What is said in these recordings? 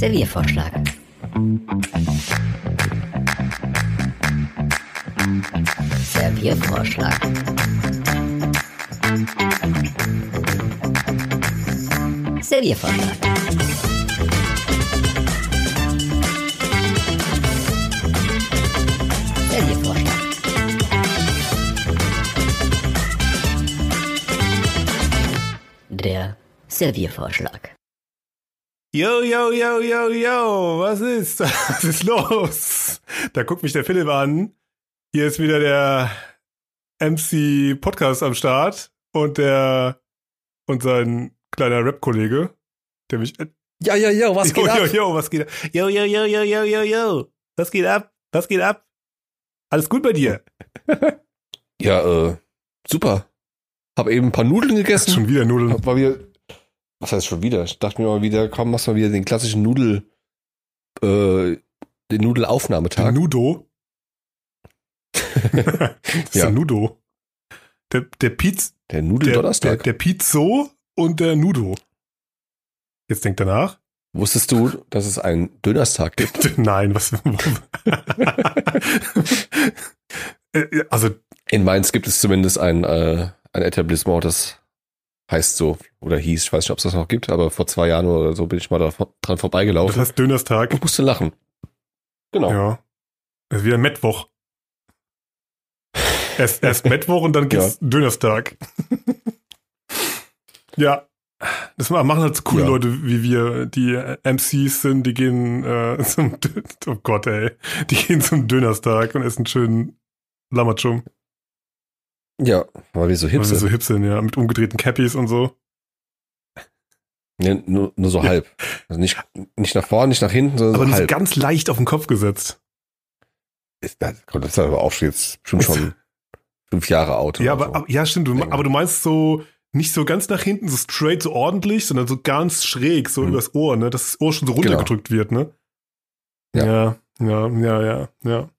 Serviervorschlag. Serviervorschlag. Serviervorschlag. Der Serviervorschlag. Yo, yo, yo, yo, yo, was ist? Was ist los? Da guckt mich der Philipp an. Hier ist wieder der MC Podcast am Start und der und sein kleiner Rap-Kollege, der mich. Ja, ja, ja, was yo, geht yo, ab? yo, was geht ab? Yo, yo, yo, yo, yo, yo, yo. Was geht ab? Was geht ab? Alles gut bei dir? Ja, äh, super. Hab eben ein paar Nudeln gegessen. Schon wieder Nudeln. Hab mal wieder, was heißt schon wieder? Ich dachte mir mal wieder, komm, machst mal wieder den klassischen Nudel, äh, den Nudelaufnahmetag. Nudo. das ist Ja. der Nudo. Der, der Piz, Der der, der, Nudeldonnerstag. der Pizzo und der Nudo. Jetzt denkt er nach. Wusstest du, dass es einen Dönerstag gibt? Nein, was. Äh, also, In Mainz gibt es zumindest ein, äh, ein Etablissement, das heißt so, oder hieß, ich weiß nicht, ob es das noch gibt, aber vor zwei Jahren oder so bin ich mal da, dran das vorbeigelaufen heißt Dönerstag. und musste lachen. Genau. Ja. Das ist wieder Mittwoch. Erst, erst Mittwoch und dann gibt's Dönerstag. ja. Das machen halt so coole Ja. Leute wie wir, die äh, MCs sind, die gehen äh, zum, Dö- oh Gott, ey, die gehen zum Dönerstag und essen schön Lammatschum, Ja, weil wir so hip weil wir sind. so hip sind, ja, mit umgedrehten Cappies und so. Nee, nur, nur so halb. Also nicht, nicht nach vorne, nicht nach hinten, sondern Aber so halb. ganz leicht auf den Kopf gesetzt. Ist, das, das ist aber auch schon jetzt schon schon fünf Jahre alt. Ja, aber, so. aber ja, stimmt. Du, aber du meinst so nicht so ganz nach hinten, so straight, so ordentlich, sondern so ganz schräg, so Mhm. übers Ohr, ne? Dass das Ohr schon so Genau. runtergedrückt wird, ne? Ja. Ja, ja, ja, ja, ja.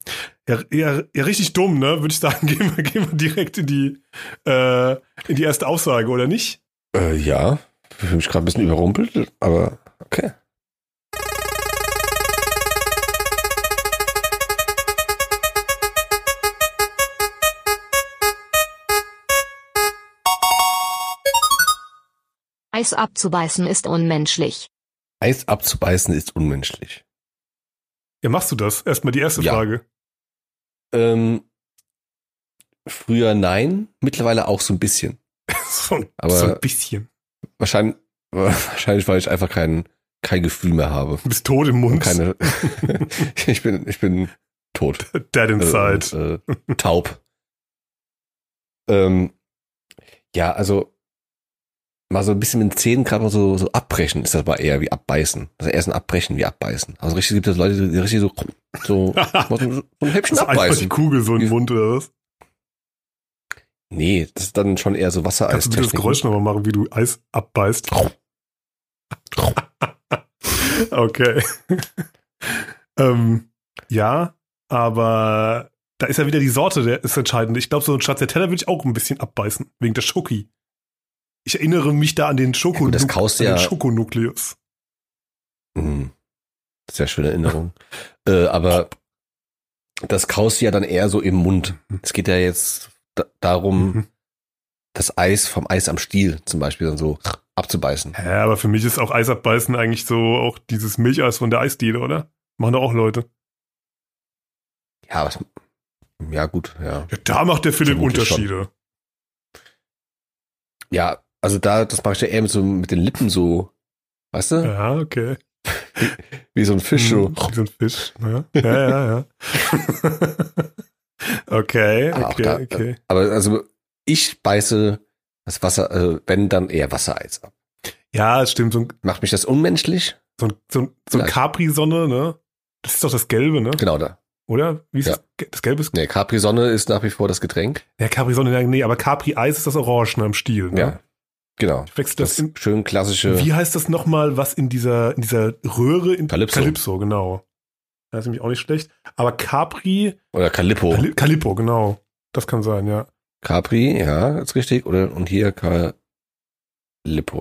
Ja, ja, ja richtig dumm, ne? Würde ich sagen, gehen wir, gehen wir direkt in die, äh, in die erste Aussage, oder nicht? Äh, ja, ich fühle mich gerade ein bisschen überrumpelt, aber okay. Eis abzubeißen ist unmenschlich. Eis abzubeißen ist unmenschlich. Ja, machst du das? Erstmal die erste Ja. Frage. Ähm, früher nein, mittlerweile auch so ein bisschen. So, ein- Aber- so ein bisschen. Wahrscheinlich, wahrscheinlich, weil ich einfach kein, kein Gefühl mehr habe. Du bist tot im Und Mund. keine, ich bin, ich bin tot. Dead inside. Äh, und, äh, taub. ähm, ja, also mal so ein bisschen mit den Zähnen gerade mal so, so abbrechen, ist das aber eher wie abbeißen. Also erst ein Abbrechen wie abbeißen. Also richtig gibt es Leute, die richtig so, so, so, so ein Häppchen so einfach die abbeißen. Kugel so im Mund oder was? Nee, das ist dann schon eher so Kannst du das. Geräusch nochmal machen, wie du Eis abbeißt? Okay. ähm, ja, aber da ist ja wieder die Sorte, der ist entscheidend. Ich glaube, so ein Stracciatella würde ich auch ein bisschen abbeißen, wegen der Schoki. Ich erinnere mich da an den, Schoko gut, das kaust an den ja- Schokonukleus. Mhm. Sehr schöne Erinnerung. äh, aber das kaust du ja dann eher so im Mund. Es geht ja jetzt da darum, Mhm. das Eis vom Eis am Stiel zum Beispiel dann so abzubeißen. Ja, aber für mich ist auch Eis abbeißen eigentlich so auch dieses Milcheis von der Eisdiele, oder? Machen doch auch Leute. Ja, was, ja gut, ja. Ja, da macht der Philipp Vermutlich schon. Unterschiede. Ja, also da, das mache ich ja eher mit so mit den Lippen so, weißt du, Ja, okay. wie so ein Fisch so. Hm, Wie so ein Fisch. Ja, ja, ja. ja. okay, Aber okay, da- okay. Aber also ich beiße das Wasser, äh, wenn dann eher Wassereis ab. Ja, es stimmt. So ein, Macht mich das unmenschlich? so ein, so ein, so ein. Capri-Sonne, ne? Das ist doch das Gelbe, ne? Genau da. Oder? Wie ist Ja. das? Das Gelbe ist. Nee, Capri-Sonne ist nach wie vor das Getränk. Ja, Capri-Sonne, nee, aber Capri-Eis ist das Orange ne, am Stiel. Ne? Ja, genau. Das, Das in. schön klassische. Wie heißt das nochmal, was in dieser, in dieser Röhre in Calypso. Calypso, genau. Das ist nämlich auch nicht schlecht. Aber Capri, Oder Calippo. Cali- Calippo, genau. Das kann sein, ja. Capri, ja, ist richtig. Oder und hier Calippo,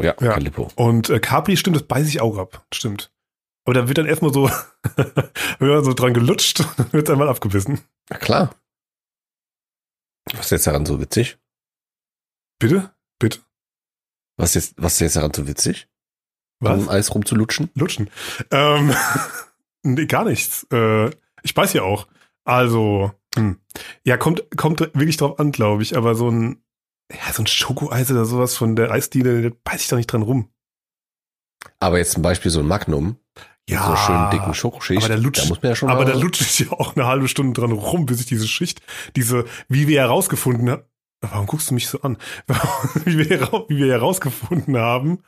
ja, Ja. Calippo. Und äh, Capri, stimmt, das beiße ich auch ab. Stimmt. Aber da wird dann erstmal so, wird man so dran gelutscht und dann wird einmal abgebissen. Na klar. Was ist jetzt daran so witzig? Bitte? Bitte? Was ist jetzt, was ist jetzt daran so witzig? Was? Um Eis rumzulutschen? Lutschen. Ähm, nee, gar nichts. Äh, ich weiß ja auch. Also, hm. ja, kommt, kommt wirklich drauf an, glaube ich, aber so ein, ja, so ein Schokoeis oder sowas von der Eisdiele, da beiß ich doch nicht dran rum. Aber jetzt zum Beispiel so ein Magnum, Ja, so schön dicken Schokoschicht, aber der lutscht- da muss man ja schon aber da lutsche ich ja auch eine halbe Stunde dran rum, bis ich diese Schicht, diese, wie wir herausgefunden haben, warum guckst du mich so an? wie, wir, hera- wie wir herausgefunden haben,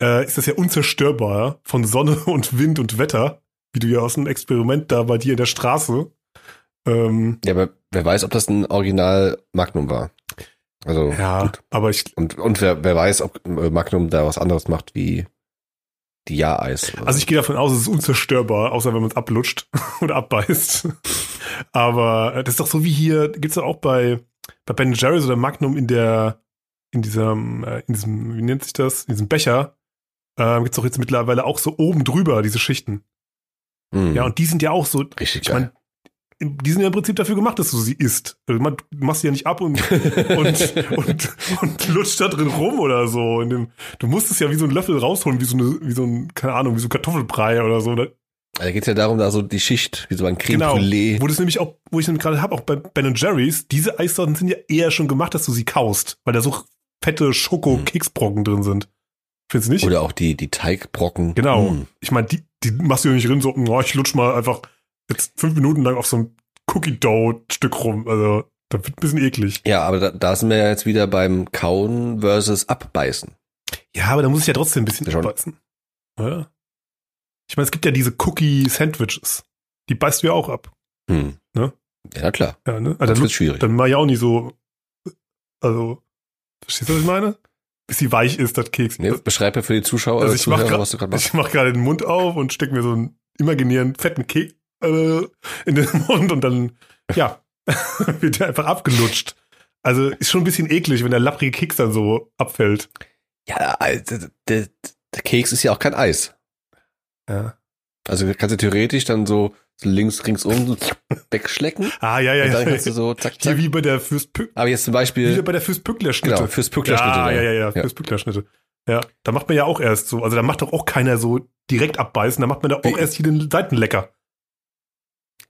äh, ist das ja unzerstörbar von Sonne und Wind und Wetter, wie du ja aus einem Experiment da bei dir in der Straße. Ähm, ja, aber wer weiß, ob das ein Original Magnum war. Also, ja, gut. aber ich, Und, und wer, wer weiß, ob äh, Magnum da was anderes macht wie die Ja-Eis. also so. ich gehe davon aus, es ist unzerstörbar, außer wenn man es ablutscht oder abbeißt. aber äh, das ist doch so wie hier, gibt's doch auch bei, bei Ben Jerry's oder Magnum in der, in diesem, äh, in diesem, wie nennt sich das, in diesem Becher, äh, gibt's doch jetzt mittlerweile auch so oben drüber diese Schichten. Hm, Ja, und die sind ja auch so, richtig ich meine, die sind ja im Prinzip dafür gemacht, dass du sie isst. Also man, du machst sie ja nicht ab und, und, und, und lutscht da drin rum oder so. Dem, du musst es ja wie so ein Löffel rausholen, wie so eine, wie so ein, keine Ahnung, wie so ein Kartoffelbrei oder so. Da, da geht's ja darum, da so die Schicht, wie so ein Creme Genau. Brûlée. wo das nämlich auch, wo ich nämlich gerade habe, auch bei Ben Jerry's, diese Eissorten sind ja eher schon gemacht, dass du sie kaust, weil da so fette Schoko-Keksbrocken drin sind. Findest du nicht? Oder auch die, die Teigbrocken. Genau. Hm. Ich meine, die, die machst du ja nicht drin, so, oh, ich lutsch mal einfach jetzt fünf Minuten lang auf so ein Cookie-Dough-Stück rum. Also, das wird ein bisschen eklig. Ja, aber da, da sind wir ja jetzt wieder beim Kauen versus Abbeißen. Ja, aber da muss ich ja trotzdem ein bisschen Ja, schon. abbeißen. Oder? Ich meine, es gibt ja diese Cookie-Sandwiches. Die beißt du ja auch ab. Hm. Ne? Ja, klar. Ja, ne? Das Also, wird schwierig. dann, mach ich auch nicht so. Also, verstehst du, was ich meine? Bis sie weich ist, das Keks. Nee, beschreibe für die Zuschauer, Also ich mach Zuhörer, grad- was du gerade machst. Ich mache gerade den Mund auf und steck mir so einen imaginären fetten Keks äh, in den Mund und dann, ja, wird der einfach abgelutscht. Also ist schon ein bisschen eklig, wenn der lapprige Keks dann so abfällt. Ja, also, der, der Keks ist ja auch kein Eis. Ja. Also kannst du theoretisch dann so, links, ringsum so wegschlecken. Ah, ja, ja, und dann ja. kannst du so zack, Hier zack. wie bei der Fürstpück. Aber jetzt zum Wie Beispiel, bei der Fürstpückler-Schnitte. genau, fürs Pücklerschnitte. Ja, ja, ja, ja, Ja. Ja, da macht man ja auch erst so, also da macht doch auch keiner so direkt abbeißen, da macht man da auch Wie- erst hier den Seiten lecker.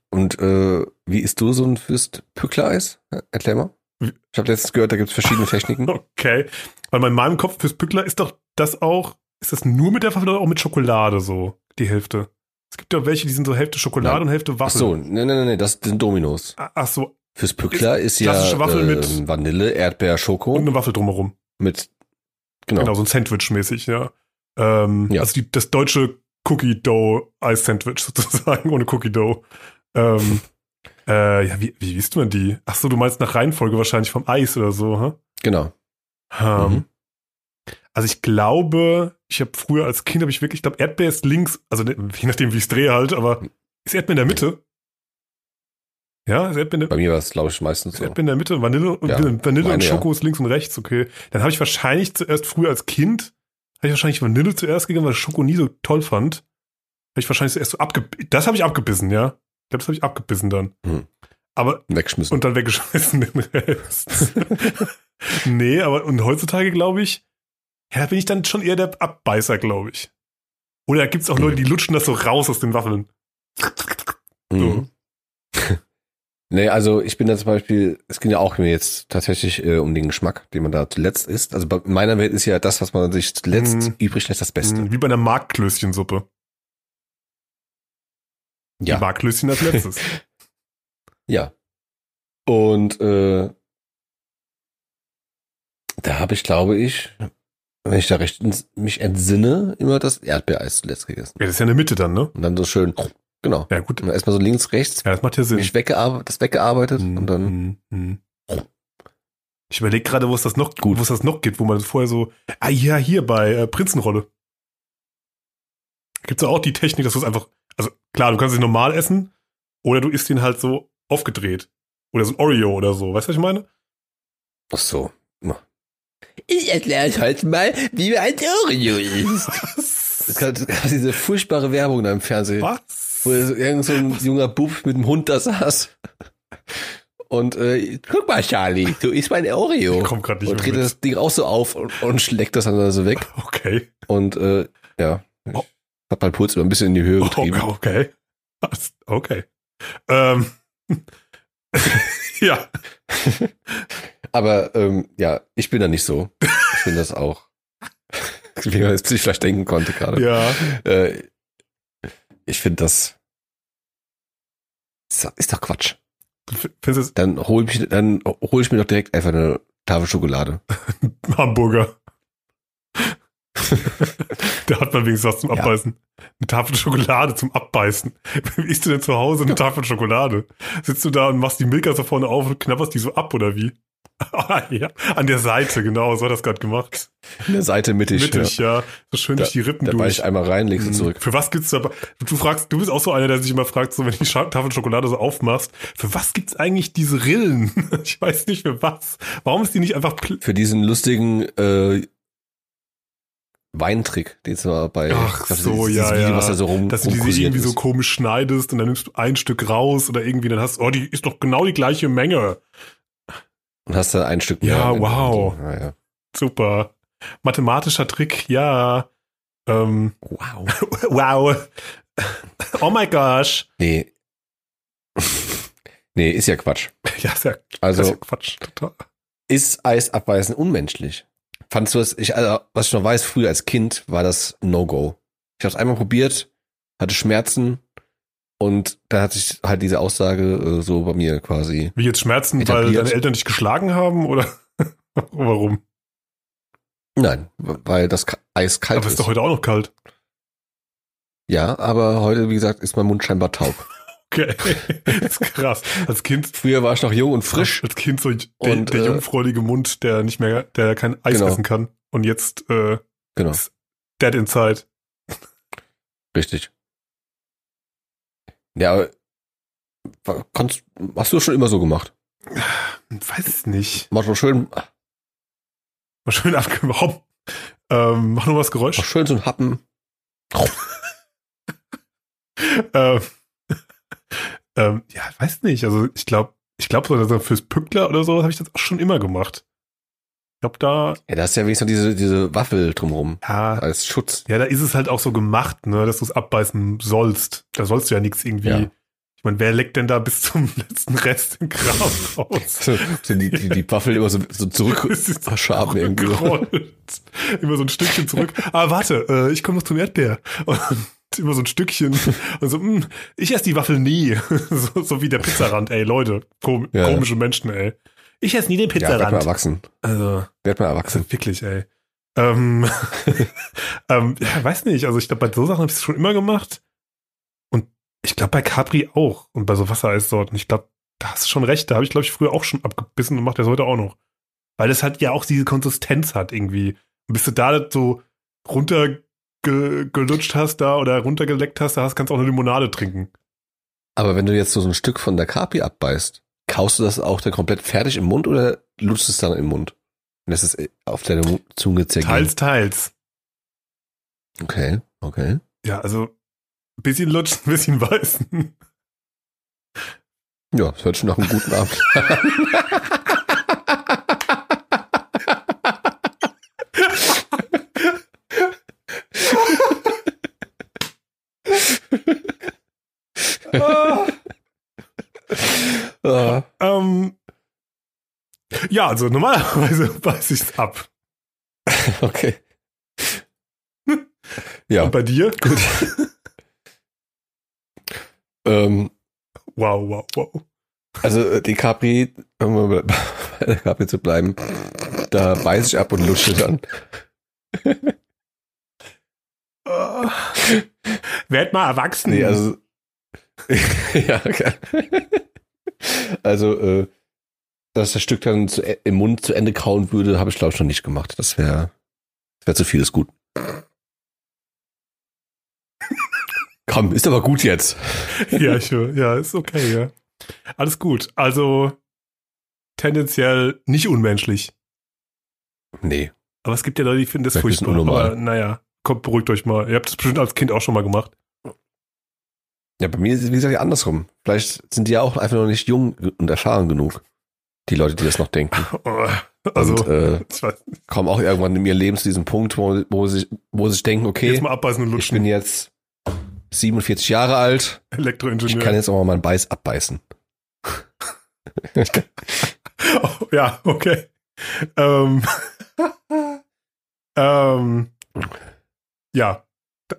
Und äh, wie isst du so ein Fürst-Pückler-Eis? Erklär mal. Wie- Ich habe letztens gehört, da gibt's verschiedene Techniken. Okay. Weil in meinem Kopf fürs Pückler ist doch das auch, ist das nur mit der Waffel oder auch mit Schokolade so, die Hälfte? Es gibt ja welche, die sind so Hälfte Schokolade Nein. und Hälfte Ach Waffel. so, nee, nee, nee, das sind Dominos. Ah, Ach so, Fürs Pückler ist, ja klassische Waffel äh, mit- Vanille, Erdbeer, Schoko und eine Waffel drumherum. mit genau. Genau, so ein Sandwich-mäßig, ja. Ähm, Ja. Also die, das deutsche Cookie-Dough-Eis-Sandwich sozusagen, ohne Cookie-Dough. Ähm, äh, ja, wie, wie isst man die? Ach so, du meinst nach Reihenfolge wahrscheinlich vom Eis oder so, hä? Genau. Ähm, Mhm. Also ich glaube, ich habe früher als Kind habe ich wirklich, ich glaube Erdbeer ist links, also ne- je nachdem wie ich es drehe halt, aber ist Erdbeer in der Mitte? Ja, ist Erdbeer in der, Bei mir war es, glaube ich, meistens ist so. Erdbeer in der Mitte, Vanille und Ja, Vanille und meine ja. Schoko ist links und rechts, okay. Dann habe ich wahrscheinlich zuerst früher als Kind, habe ich wahrscheinlich Vanille zuerst gegessen, weil ich Schoko nie so toll fand. Habe ich wahrscheinlich zuerst so abgebissen. Das habe ich abgebissen, ja. Ich glaube, das habe ich abgebissen dann. Hm. Aber Wegschmissen. und dann weggeschmissen den Rest. nee, aber und heutzutage glaube ich, ja, da bin ich dann schon eher der Abbeißer, glaube ich. Oder gibt es auch Leute, die lutschen das so raus aus den Waffeln. Mhm. nee, also ich bin da zum Beispiel, es ging ja auch mir jetzt tatsächlich äh, um den Geschmack, den man da zuletzt isst. Also bei in meiner Welt ist ja das, was man sich zuletzt Mhm. übrig lässt, das Beste. Wie bei einer Markklößchensuppe. Ja. Die Markklößchen als letztes. Ja. Und äh, da habe ich, glaube ich, wenn ich da recht mich entsinne, immer das Erdbeereis zuletzt gegessen. ja, das ist ja in der Mitte dann, ne? Und dann so schön, genau. Ja, gut. Und dann erstmal so links, rechts, Ja, das macht ja Sinn. mich weggearbeitet, das weggearbeitet und dann, Mhm, mhm. Ich überlege gerade, wo es das noch, Gut. wo es das noch gibt, wo man vorher so, ah ja, hier bei äh, Prinzenrolle. Gibt's ja auch die Technik, dass du es einfach, also klar, du kannst es normal essen, oder du isst ihn halt so aufgedreht. Oder so ein Oreo oder so, weißt du, was ich meine? ach so. Ich erkläre euch heute mal, wie man ein Oreo isst. Es gab es gab diese furchtbare Werbung da im Fernsehen. Was? Wo irgend so ein junger Bub mit einem Hund da saß. Und äh, guck mal, Charlie, du isst mein Oreo. Ich komm grad nicht und dreht mit. das Ding auch so auf und, und schlägt das dann so weg. Okay. Und äh, ja, ich Oh. hab meinen Puls immer ein bisschen in die Höhe getrieben. Oh, okay. Okay. Ähm. ja. Aber ähm, ja, ich bin da nicht so. Ich finde das auch. Wie man jetzt sich vielleicht denken konnte gerade. Ja. Äh, ich finde das ist doch- Quatsch. Findest Dann hol ich, dann hol ich mir doch direkt einfach eine Tafel Schokolade. es Hamburger. da hat man wenigstens was zum Ja. Abbeißen. Eine Tafel Schokolade zum Abbeißen. Wie isst du denn zu Hause eine Tafel Schokolade? Sitzt du da und machst die Milka so vorne auf und knabberst die so ab, oder wie? Ja, an der Seite, genau, so hat das gerade gemacht. Eine Seite mittig. Mittig, ja. So schön Da- durch die Rippen Da beiß durch. ich einmal rein, legst du Mhm. zurück. Für was gibt's da? Du fragst, du bist auch so einer, der sich immer fragt, so wenn du die Tafel Schokolade so aufmachst, für was gibt's eigentlich diese Rillen? Ich weiß nicht für was. Warum ist die nicht einfach Für diesen lustigen äh, Weintrick, den es mal bei Ach glaub, so, dieses ja, Video, ja. was da so rum dass du diese irgendwie so ist. komisch schneidest und dann nimmst du ein Stück raus oder irgendwie dann hast, oh, die ist doch genau die gleiche Menge. Und hast da ein Stück Ja, mehr. der wow. Hand. Ja, ja. Super. Mathematischer Trick, ja. Ähm, Wow. wow. Oh my gosh. Nee. nee, ist ja Quatsch. Ja, ist ja, Also ist ja Quatsch. Total. ist Eis abweisen unmenschlich? Fandst du das? Ich, also, was ich noch weiß, früher als Kind war das No-Go. Ich habe es einmal probiert, hatte Schmerzen und da hat sich halt diese Aussage äh, so bei mir quasi. Wie jetzt Schmerzen, weil Etabliert. deine Eltern dich geschlagen haben oder warum? Nein, weil das Eis kalt Aber ist. ist doch heute auch noch kalt. ja, aber heute, wie gesagt, ist mein Mund scheinbar taub. Okay. das ist krass. Als Kind, Früher war ich noch jung und frisch. als Kind so der, Und, der äh, jungfräuliche Mund, der nicht mehr, der kein Eis Genau. essen kann. Und jetzt äh, Genau, dead inside. richtig. Ja, kannst, hast du schon immer so gemacht? Weiß es nicht. Mach doch schön, Mal schön abgebaut. Ähm, mach nur was Geräusch. mach schön so ein Happen. ähm, ähm, ja, weiß nicht. Also ich glaube, ich glaube so also fürs Pückler oder so habe ich das auch schon immer gemacht. Ich glaube da, Ja, da ist ja wenigstens diese, diese Waffel drumrum ja, als Schutz. ja, da ist es halt auch so gemacht, ne, dass du es abbeißen sollst. Da sollst du ja nichts irgendwie. Ja. Ich meine, wer leckt denn da bis zum letzten Rest den Kram raus? So, die, die, die Waffel immer so, so zurück verschaben irgendwie. Immer so ein Stückchen zurück. Ah, warte, äh, ich komme noch zum Erdbeer. Und immer so ein Stückchen. Und so, mh, ich esse die Waffel nie. so, so wie der Pizzarand, ey, Leute. Kom Ja. Komische Menschen, ey. Ich esse nie den Ja, werd mal Pizzarand. erwachsen. also, Werd mal also erwachsen. wirklich, ey. Ähm, ähm, ja, weiß nicht. Also ich glaube, bei so Sachen habe ich es schon immer gemacht. Und ich glaube bei Capri auch. Und bei so Wassereissorten. Ich glaube, da hast du schon recht. Da habe ich, glaube ich, früher auch schon abgebissen und macht das heute auch noch. Weil es halt ja auch diese Konsistenz hat irgendwie. Und bis du da so runtergelutscht hast da oder runtergeleckt hast, da hast, kannst du auch eine Limonade trinken. Aber wenn du jetzt so ein Stück von der Kapi abbeißt, kaust du das auch dann komplett fertig im Mund oder lutschst es dann im Mund? Und das ist auf deine Mu- Zunge zergehen. Teils, teils. Okay, okay. Ja, also ein bisschen lutschen, ein bisschen beißen. Ja, das hört schon nach einem guten Abend. Ah, Ähm, ja, also normalerweise beiß ich's ab. okay. Ja, Und bei dir? gut. ähm, Wow, wow, wow. also äh, die Capri, um bei der Capri zu bleiben, da beiß ich ab und lutsche dann. Werd mal erwachsen. Nee, also. ja, okay. Also, äh, dass das Stück dann zu, im Mund zu Ende kauen würde, habe ich glaube ich noch nicht gemacht. Das wäre wär zu viel, ist gut. Komm, ist aber gut jetzt. ja, höre. ja, ist okay, ja. Alles gut. Also tendenziell nicht unmenschlich. Nee. Aber es gibt ja Leute, die finden das Vielleicht furchtbar. Aber naja, kommt, beruhigt euch mal. Ihr habt das bestimmt als Kind auch schon mal gemacht. Ja, bei mir ist es, wie gesagt, andersrum. Vielleicht sind die ja auch einfach noch nicht jung und erfahren genug. Die Leute, die das noch denken. Also, und äh, ich kommen auch irgendwann in ihrem Leben zu diesem Punkt, wo, wo, sie, wo sie sich denken, okay, jetzt mal abbeißen und ich bin jetzt 47 Jahre alt, ich Elektroingenieur. kann jetzt auch mal meinen Beiß abbeißen. Oh, ja, okay. Ähm, ähm, ja,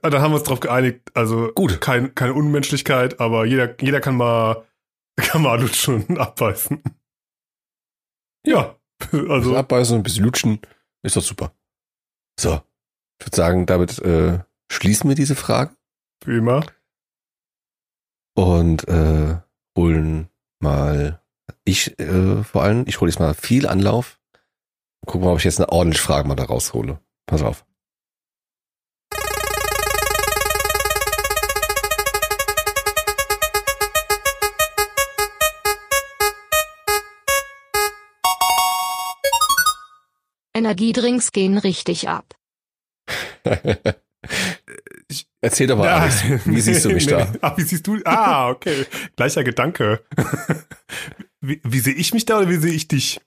da, haben wir uns drauf geeinigt. Also Gut. kein, keine Unmenschlichkeit, aber jeder, jeder kann mal kann mal lutschen und abbeißen. Ja, Also also abbeißen und ein bisschen lutschen, ist doch super. So, ich würde sagen, damit äh, schließen wir diese Frage wie immer. und äh, holen mal, ich äh, vor allem, ich hole jetzt mal viel Anlauf. Gucken mal, ob ich jetzt eine ordentliche Frage mal da raushole. Pass auf. Energiedrinks gehen richtig ab. Erzähl doch mal, Ja, Alex, wie siehst du mich nee, da? Ah, wie siehst du? Ah, okay. Gleicher Gedanke. Wie, wie sehe ich mich da oder wie sehe ich dich?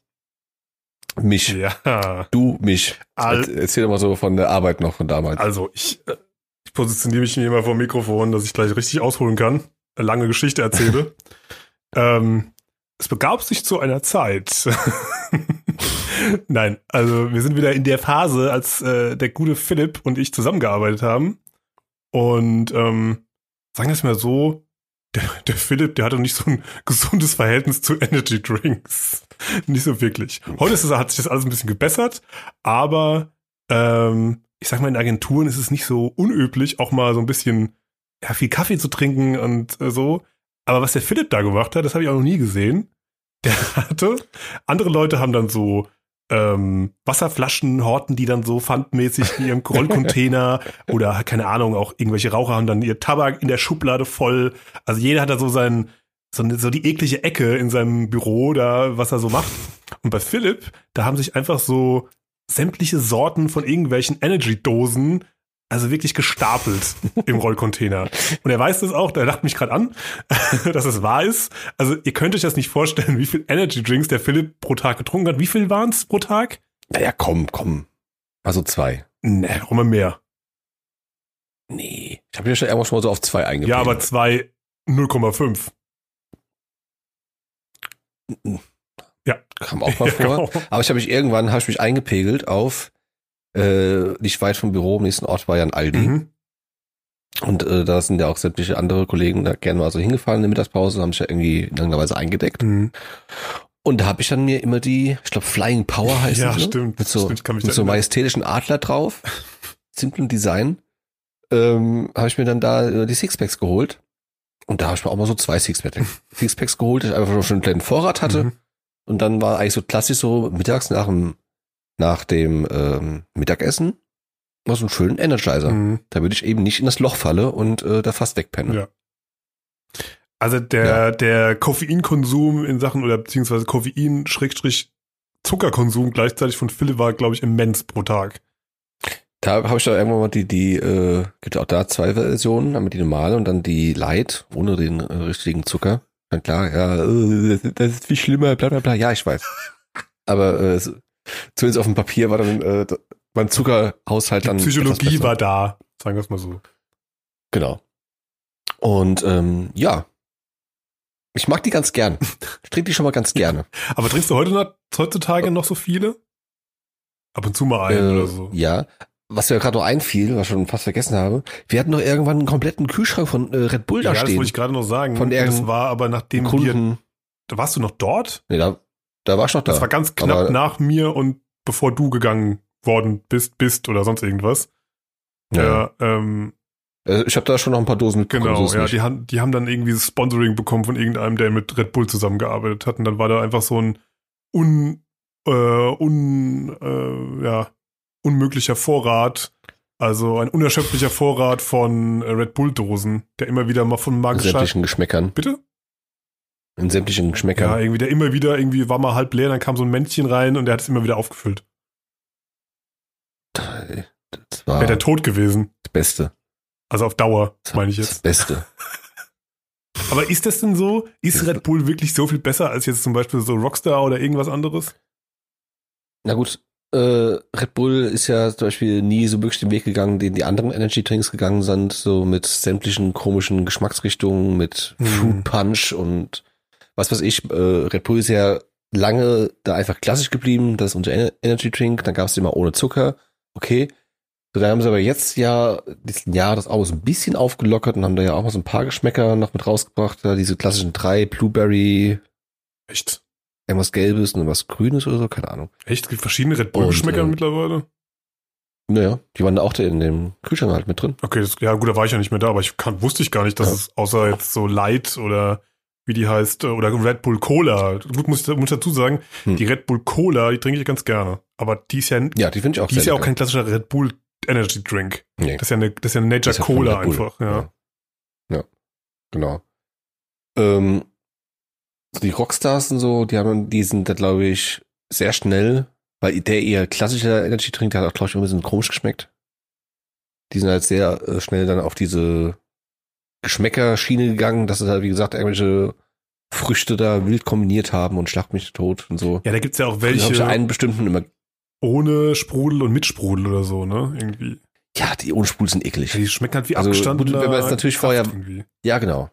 Mich, Ja. du, mich. Al- Erzähl doch mal so von der Arbeit noch von damals. Also, ich, äh, ich positioniere mich hier mal vor dem Mikrofon, dass ich gleich richtig ausholen kann. Eine lange Geschichte erzähle. ähm, es begab sich zu einer Zeit. Nein, also wir sind wieder in der Phase, als äh, der gute Philipp und ich zusammengearbeitet haben. Und ähm, sagen wir es mal so, der, der Philipp, der hatte nicht so ein gesundes Verhältnis zu Energy Drinks. nicht so wirklich. Heute ist es, hat sich das alles ein bisschen gebessert, aber ähm, ich sag mal, in Agenturen ist es nicht so unüblich, auch mal so ein bisschen ja, viel Kaffee zu trinken und äh, so. Aber was der Philipp da gemacht hat, das habe ich auch noch nie gesehen. Der hatte, andere Leute haben dann so ähm, Wasserflaschen horten die dann so pfandmäßig in ihrem Rollcontainer oder keine Ahnung, auch irgendwelche Raucher haben dann ihr Tabak in der Schublade voll. Also jeder hat da so sein, so, so die eklige Ecke in seinem Büro da, was er so macht. Und bei Philipp, da haben sich einfach so sämtliche Sorten von irgendwelchen Energy-Dosen also wirklich gestapelt im Rollcontainer. Und er weiß das auch, der lacht mich gerade an, dass es wahr ist. Also ihr könnt euch das nicht vorstellen, wie viel Energy Drinks der Philipp pro Tag getrunken hat. Wie viel waren es pro Tag? Naja, komm, komm. Also zwei. Nee, auch immer mehr. Nee. Ich habe ja schon irgendwann schon mal so auf zwei eingeplant. Ja, aber zwei 0,5. Ja. Kam auch mal Ja, vor. genau. Aber ich habe mich irgendwann, habe ich mich eingepegelt auf, äh, nicht weit vom Büro, am nächsten Ort war ja ein Aldi. Mhm. Und äh, da sind ja auch sämtliche andere Kollegen da gerne mal so hingefahren in der Mittagspause, haben sich ja irgendwie in irgendeiner Weise eingedeckt. Mhm. Und da habe ich dann mir immer die, ich glaube Flying Power heißt Ja, die, ne? stimmt. Mit so, Stimmt, mit so majestätischen Adler drauf, simplen Design, ähm, habe ich mir dann da äh, die Sixpacks geholt. Und da habe ich mir auch mal so zwei Sixpacks, Sixpacks geholt, dass ich einfach schon einen kleinen Vorrat hatte. Mhm. Und dann war eigentlich so klassisch so mittags nach dem, nach dem ähm, Mittagessen mal so einen schönen Energizer. Mhm. Damit ich eben nicht in das Loch falle und äh, da fast wegpenne. Ja. Also der, Ja. der Koffeinkonsum in Sachen oder beziehungsweise Koffein-Zuckerkonsum gleichzeitig von Philipp war, glaube ich, immens pro Tag. Da habe ich da irgendwann mal die, die, äh, gibt auch da zwei Versionen, einmal die normale und dann die Light, ohne den äh, richtigen Zucker. Na klar, ja, äh, das, ist viel schlimmer, bla bla bla. Ja, ich weiß. Aber äh, zumindest auf dem Papier war dann äh, mein Zuckerhaushalt Die dann. Psychologie war da, sagen wir es mal so. Genau. Und ähm, ja. Ich mag die ganz gern. Ich trinke die schon mal ganz gerne. Aber trinkst du heute noch, heutzutage noch so viele? Ab und zu mal einen Äh, oder so. Ja. Was mir gerade noch einfiel, was ich schon fast vergessen habe, wir hatten doch irgendwann einen kompletten Kühlschrank von äh, Red Bull Ja, da das stehen. wollte ich gerade noch sagen. Von das war aber nachdem wir, Kunden. da warst du noch dort? Nee, da, da war ich noch da. Das war ganz knapp Aber- nach mir und bevor du gegangen worden bist, bist oder sonst irgendwas. Ja. Ja, ähm, Äh, Ich habe da schon noch ein paar Dosen mitbekommen. Genau, so ja, die haben, die haben dann irgendwie das Sponsoring bekommen von irgendeinem, der mit Red Bull zusammengearbeitet hat. Und dann war da einfach so ein un, äh, un, äh, ja, unmöglicher Vorrat, also ein unerschöpflicher Vorrat von Red Bull-Dosen, der immer wieder mal von sämtlichen Geschmäckern. Bitte? In sämtlichen Ja, Geschmäckern. irgendwie, der immer wieder, irgendwie war mal halb leer, dann kam so ein Männchen rein und der hat es immer wieder aufgefüllt. Das das war Wäre der tot gewesen. das Beste. Also auf Dauer, Das, meine ich das jetzt. Beste. Aber ist das denn so? Ist Red Bull wirklich so viel besser als jetzt zum Beispiel so Rockstar oder irgendwas anderes? Na gut, äh, Red Bull ist ja zum Beispiel nie so wirklich den Weg gegangen, den die anderen Energy Drinks gegangen sind, so mit sämtlichen komischen Geschmacksrichtungen, mit Hm. Fruit Punch und was weiß ich. Äh, Red Bull ist ja lange da einfach klassisch geblieben, das ist unser Ener- Energy Drink, dann gab es immer ohne Zucker, okay. So, da haben sie aber jetzt ja, diesen Jahr das auch so ein bisschen aufgelockert und haben da ja auch mal so ein paar Geschmäcker noch mit rausgebracht, da diese klassischen drei, Blueberry, Echt? irgendwas Gelbes und was Grünes oder so, keine Ahnung. Echt? Gibt verschiedene Red Bull-Geschmäcker äh, mittlerweile? Naja, die waren da auch da in dem Kühlschrank halt mit drin. Okay, das, ja gut, da war ich ja nicht mehr da, aber ich kann, wusste ich gar nicht, dass Ja. es außer jetzt so Light oder wie die heißt, äh, oder Red Bull Cola. Gut, muss ich, muss ich dazu sagen, Hm. die Red Bull Cola, die trinke ich ganz gerne. Aber die ist ja, Ja, die ich auch die ist ja auch kein klassischer Red Bull Energy Drink. Nee, Das ist ja eine, das ist ja eine Nature ja Cola einfach, ja. Ja, genau. Ähm, die Rockstars und so, die haben, die sind da, glaube ich, sehr schnell, weil der eher klassische Energy Drink, der hat auch, glaube ich, ein bisschen komisch geschmeckt. Die sind halt sehr äh, schnell dann auf diese Geschmäckerschiene gegangen, dass sie halt, wie gesagt, irgendwelche Früchte da wild kombiniert haben und schlacht mich tot und so. Ja, da gibt's ja auch habe ich welche einen bestimmten immer, ohne Sprudel und mit Sprudel oder so, ne? Irgendwie. ja, die ohne Sprudel sind eklig. Ja, die schmecken halt wie Also, abgestanden. gut, wenn man es natürlich vorher- Irgendwie. Ja, genau.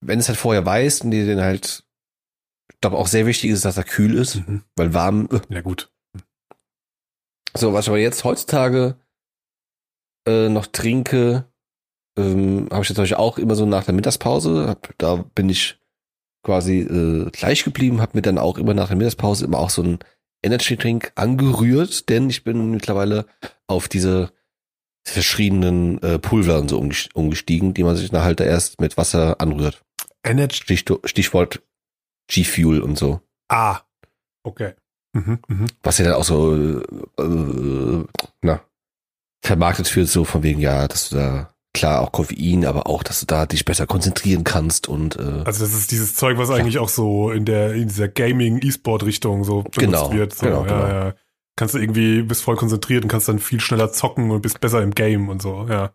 Wenn es halt vorher weiß und die den halt, ich glaube auch sehr wichtig ist, dass er kühl ist, Mhm. weil warm. äh. Ja, gut. So, was ich aber jetzt heutzutage äh, noch trinke, ähm, habe ich jetzt natürlich auch immer so nach der Mittagspause. Hab, da bin ich quasi äh, gleich geblieben, habe mir dann auch immer nach der Mittagspause immer auch so einen Energy Drink angerührt, denn ich bin mittlerweile auf diese verschiedenen äh, Pulver und so umgest- umgestiegen, die man sich dann halt erst mit Wasser anrührt. Energy. Stich, Stichwort G-Fuel und so. Ah. Okay. Mhm, mhm. Was ja dann auch so, äh, äh, na, vermarktet wird, so von wegen, ja, dass du da, klar, auch Koffein, aber auch, dass du da dich besser konzentrieren kannst und, äh, Also das ist dieses Zeug, was eigentlich auch so in der in dieser Gaming-E-Sport-Richtung so benutzt Genau, wird. So, genau, ja, genau. Ja. Kannst du irgendwie, bist voll konzentriert und kannst dann viel schneller zocken und bist besser im Game und so, ja.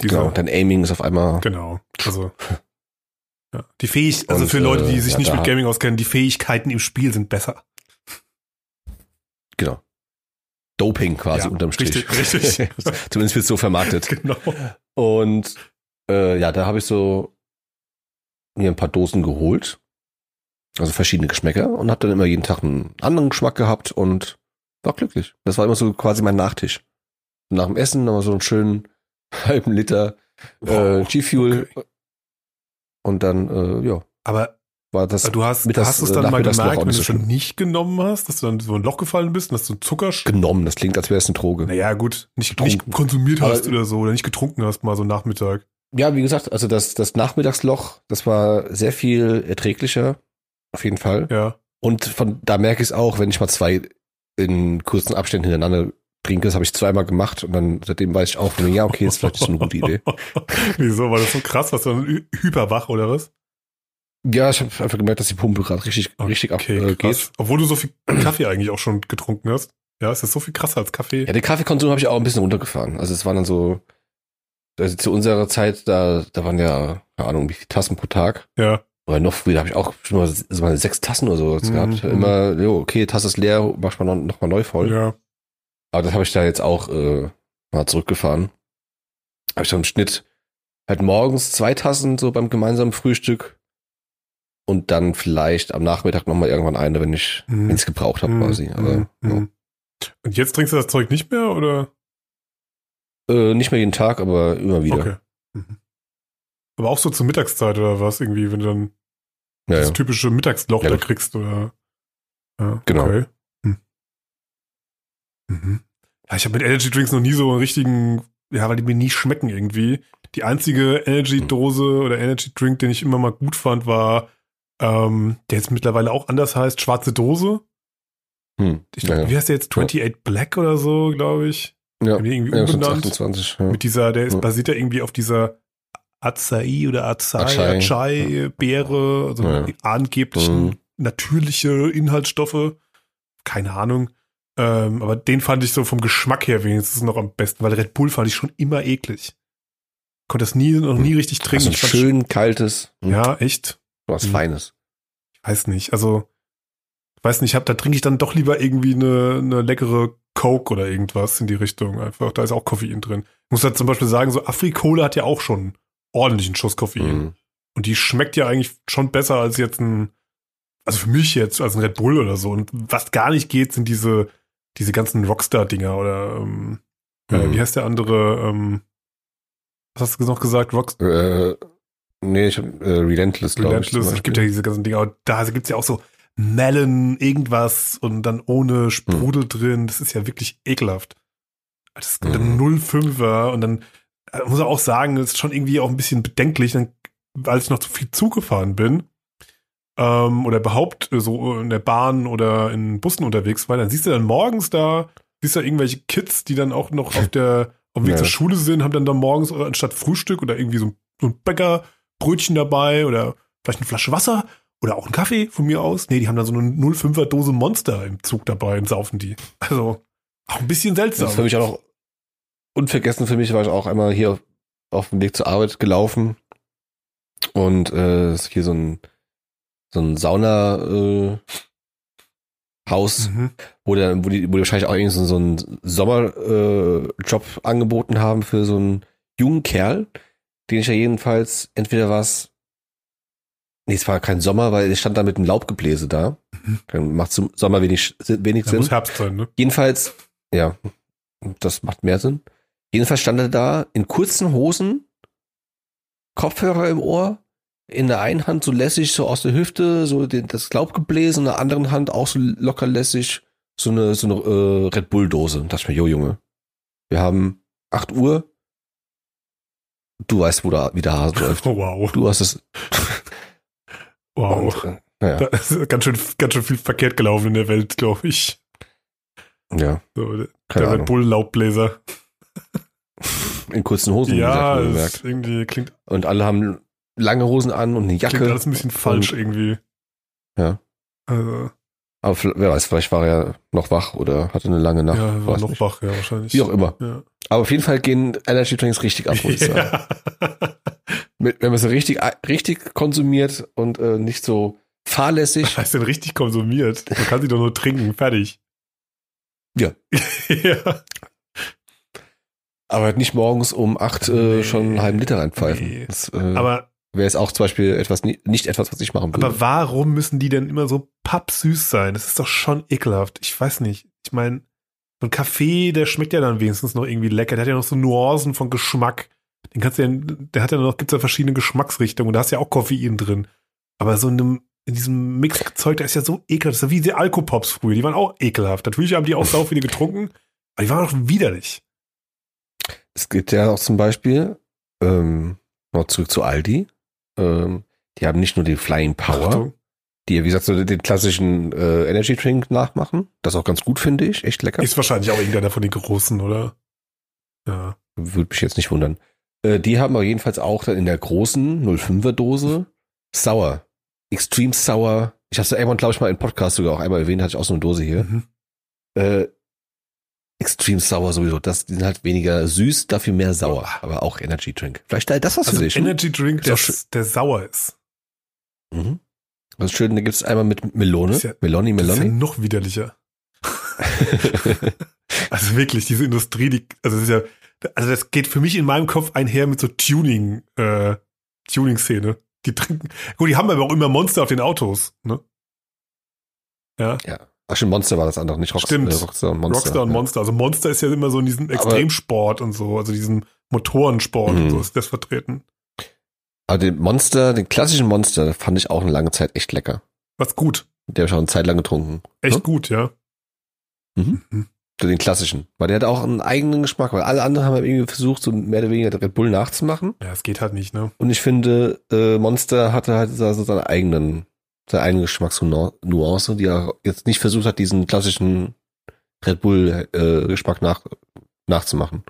Diese, genau, dein Aiming ist auf einmal, Genau. Also ja. die Fähig, also Und, für Leute, die äh, sich ja, nicht mit Gaming auskennen, die Fähigkeiten im Spiel sind besser. genau. Doping quasi Ja, unterm Strich. richtig, richtig. Zumindest wird es so vermarktet. Genau. Und äh, ja, da habe ich so mir ein paar Dosen geholt. Also verschiedene Geschmäcker und habe dann immer jeden Tag einen anderen Geschmack gehabt und war glücklich. Das war immer so quasi mein Nachtisch. Nach dem Essen nochmal so einen schönen halben Liter äh, G-Fuel okay. und dann, äh, ja, Aber war das du hast, mittags- hast du es dann mal gemerkt, wenn du es dann schlimm. nicht genommen hast, dass du dann so ein Loch gefallen bist und dass du Zucker genommen. Das klingt, als wäre es eine Droge. Naja, gut, nicht, nicht konsumiert hast Aber- oder so, oder nicht getrunken hast mal so Nachmittag. Ja, wie gesagt, also das, das Nachmittagsloch, das war sehr viel erträglicher. Auf jeden Fall. Ja. Und von da merke ich es auch, wenn ich mal zwei in kurzen Abständen hintereinander trinke, das habe ich zweimal gemacht und dann seitdem weiß ich auch, ja, okay, ist vielleicht so eine gute Idee. Wieso? War das so krass? Was dann hy- hyperwach oder was? Ja, ich habe einfach gemerkt, dass die Pumpe gerade richtig, richtig ab äh, geht. krass. Obwohl du so viel Kaffee eigentlich auch schon getrunken hast. Ja, ist das so viel krasser als Kaffee? Ja, den Kaffeekonsum habe ich auch ein bisschen runtergefahren. Also es waren dann so, also zu unserer Zeit, da, da waren ja, keine Ahnung, wie viele Tassen pro Tag. Ja. Oder noch früher habe ich auch schon mal, so mal sechs Tassen oder so Mhm, gehabt. mhm. Immer, jo, okay, Tasse ist leer, mach mal noch, noch mal neu voll. Ja. Aber das habe ich da jetzt auch äh, mal zurückgefahren. Habe ich dann im Schnitt halt morgens zwei Tassen so beim gemeinsamen Frühstück und dann vielleicht am Nachmittag noch mal irgendwann eine, wenn ich Mhm. es gebraucht habe Mhm, quasi. Aber mhm, mhm. Und jetzt trinkst du das Zeug nicht mehr oder? ja. äh, nicht mehr jeden Tag, aber immer wieder. Okay. Mhm. Aber auch so zur Mittagszeit oder was irgendwie, wenn du dann Ja, das ja. typische Mittagsloch Ja, da kriegst oder? Ja, Genau. Okay. Hm. Mhm. Ja, ich habe mit Energy Drinks noch nie so einen richtigen, ja, weil die mir nie schmecken irgendwie. Die einzige Energy-Dose oder Energy-Drink, den ich immer mal gut fand, war, ähm, der jetzt mittlerweile auch anders heißt, schwarze Dose. Hm. Ich glaub, ja, Wie heißt der jetzt? 28 Black oder so, glaube ich. ja. Haben die irgendwie ja, umbenannt. 28. Ja. Mit dieser, der ist, Ja. basiert ja irgendwie auf dieser Acai oder Acai, Acai. Acai, Beere, also Ja. angeblichen Mhm. natürliche Inhaltsstoffe. Keine Ahnung. Ähm, aber den fand ich so vom Geschmack her wenigstens noch am besten, weil Red Bull fand ich schon immer eklig. Konnte das nie, noch nie richtig trinken. Also ein schön kaltes, hm, Ja, echt? Was Mhm. Feines. weiß nicht. Also, weiß nicht, hab, da trinke ich dann doch lieber irgendwie eine, eine leckere Coke oder irgendwas in die Richtung. Einfach, da ist auch Koffein drin. Ich muss halt zum Beispiel sagen, so Afrikola hat ja auch schon ordentlichen Schuss Koffein. Mhm. Und die schmeckt ja eigentlich schon besser als jetzt ein, also für mich jetzt, als ein Red Bull oder so. Und was gar nicht geht, sind diese, diese ganzen Rockstar-Dinger oder, ähm, äh, Mhm. wie heißt der andere, ähm, was hast du noch gesagt? Rockstar? Äh, nee, ich hab, äh, Relentless, glaube ich. Relentless, es gibt ja diese ganzen Dinger, aber da gibt's ja auch so Melon, irgendwas und dann ohne Sprudel drin. Das ist ja wirklich ekelhaft. Das ist dann Mhm. 0,5er und dann äh, muss er auch sagen, das ist schon irgendwie auch ein bisschen bedenklich, dann, als ich noch zu viel Zug gefahren bin ähm, oder überhaupt äh, so in der Bahn oder in Bussen unterwegs war, dann siehst du dann morgens da, siehst du irgendwelche Kids, die dann auch noch auf der auf dem Weg Ja. zur Schule sind, haben dann da morgens äh, anstatt Frühstück oder irgendwie so, so ein Bäckerbrötchen dabei oder vielleicht eine Flasche Wasser oder auch einen Kaffee von mir aus. Nee, die haben dann so eine 05er Dose Monster im Zug dabei und saufen die. Also auch ein bisschen Das seltsam. ist für mich auch noch unvergessen für mich, war ich auch einmal hier auf, dem Weg zur Arbeit gelaufen und äh, ist hier so ein so ein Sauna äh, Haus, Mhm. wo, der, wo, die, wo die wahrscheinlich auch irgendwie so, so einen Sommerjob äh, angeboten haben für so einen jungen Kerl, den ich ja jedenfalls, entweder was, nee, es war kein Sommer, weil er stand da mit einem Laubgebläse da. Mhm. Dann macht zum Sommer wenig, wenig Da Sinn. muss Herbst sein, ne? Jedenfalls, ja, das macht mehr Sinn. Jedenfalls stand er da in kurzen Hosen, Kopfhörer im Ohr, in der einen Hand so lässig, so aus der Hüfte, so den, das Glaubgebläse, in der anderen Hand auch so locker lässig, so eine, so eine äh, Red Bull-Dose. Da dachte ich mir, jo Junge, wir haben 8 Uhr, du weißt, wo da, wie der Hase läuft. Oh, wow. Du hast es. Wow. Und, äh, naja, Da ist ganz schön, ganz schön viel verkehrt gelaufen in der Welt, glaube ich. ja, So, der keine Red Ahnung. Bull Laubbläser. In kurzen Hosen, wie Ja, gesagt, das wohlgemerkt. ist irgendwie klingt, Und alle haben lange Hosen an und eine Jacke. klingt alles ein bisschen falsch Und- irgendwie. Ja. Also, Aber wer weiß, vielleicht war er noch wach oder hatte eine lange Nacht. ja, war weiß noch nicht. wach, ja, wahrscheinlich. Wie auch immer. Ja. Aber auf jeden Fall gehen Energy Drinks richtig ab, muss ich sagen. Mit, wenn man sie richtig, richtig konsumiert und äh, nicht so fahrlässig. Was heißt denn richtig konsumiert? Man kann sie doch nur trinken, fertig. Ja. ja. aber halt nicht morgens um acht Nee. äh, schon einen halben Liter reinpfeifen. Nee. Das äh, Aber, wäre jetzt auch zum Beispiel etwas, nicht etwas, was ich machen würde. aber warum müssen die denn immer so pappsüß sein? Das ist doch schon ekelhaft. Ich weiß nicht. Ich meine, so ein Kaffee, der schmeckt ja dann wenigstens noch irgendwie lecker. Der hat ja noch so Nuancen von Geschmack. Den kannst du ja, der hat ja noch, gibt's ja verschiedene Geschmacksrichtungen da hast ja auch Koffein drin. Aber so in einem, in diesem Mixzeug, da ist ja so ekelhaft. Das ist ja wie die Alkopops früher. Die waren auch ekelhaft. Natürlich haben die auch sau viele getrunken, aber die waren auch widerlich. Es gibt ja auch zum Beispiel, ähm, noch zurück zu Aldi, ähm, die haben nicht nur die Flying Power, Achtung. die ja, wie gesagt, so den klassischen äh, Energy Drink nachmachen. Das auch ganz gut, finde ich. Echt lecker. Ist wahrscheinlich auch irgendeiner von den Großen, oder? Ja. Würde mich jetzt nicht wundern. Äh, die haben aber jedenfalls auch dann in der großen 05er Dose Sour. Extreme Sour. Ich habe es ja irgendwann, glaube ich, mal im Podcast sogar auch einmal erwähnt, hatte ich auch so eine Dose hier. Mhm. Äh, Extreme Sour sowieso. Das, die sind halt weniger süß, dafür mehr sauer. Boah. Aber auch Energy Drink. Vielleicht da das was Also für ein dich. Energy Drink, der, der sauer ist. Mhm. Das ist schön, da gibt's einmal mit Melone. Ja- Meloni, Das ist ja Meloni. noch widerlicher. Also wirklich, diese Industrie, die, also das ist ja, also das geht für mich in meinem Kopf einher mit so Tuning, äh, Tuning-Szene. Die trinken, gut, die haben aber auch immer Monster auf den Autos, ne? Ja, ja. Ach schon, Monster war das andere, nicht Rock, Stimmt. Äh, Rockstar und Monster. Rockstar und ja. Monster. Also Monster ist ja immer so in diesem Extremsport und so, also diesem Motorensport und Mhm. so ist das vertreten. Aber den Monster, den klassischen Monster, fand ich auch eine lange Zeit echt lecker. Was gut. Der habe ich auch eine Zeit lang getrunken. Echt Hm? gut, ja. Den klassischen. Weil der hat auch einen eigenen Geschmack, weil alle anderen haben halt irgendwie versucht, so mehr oder weniger Red Bull nachzumachen. Ja, es geht halt nicht, ne? Und ich finde, äh, Monster hatte halt so so seine eigenen, seine eigene Geschmacksnuance, die er jetzt nicht versucht hat, diesen klassischen Red Bull äh, Geschmack nach, nachzumachen.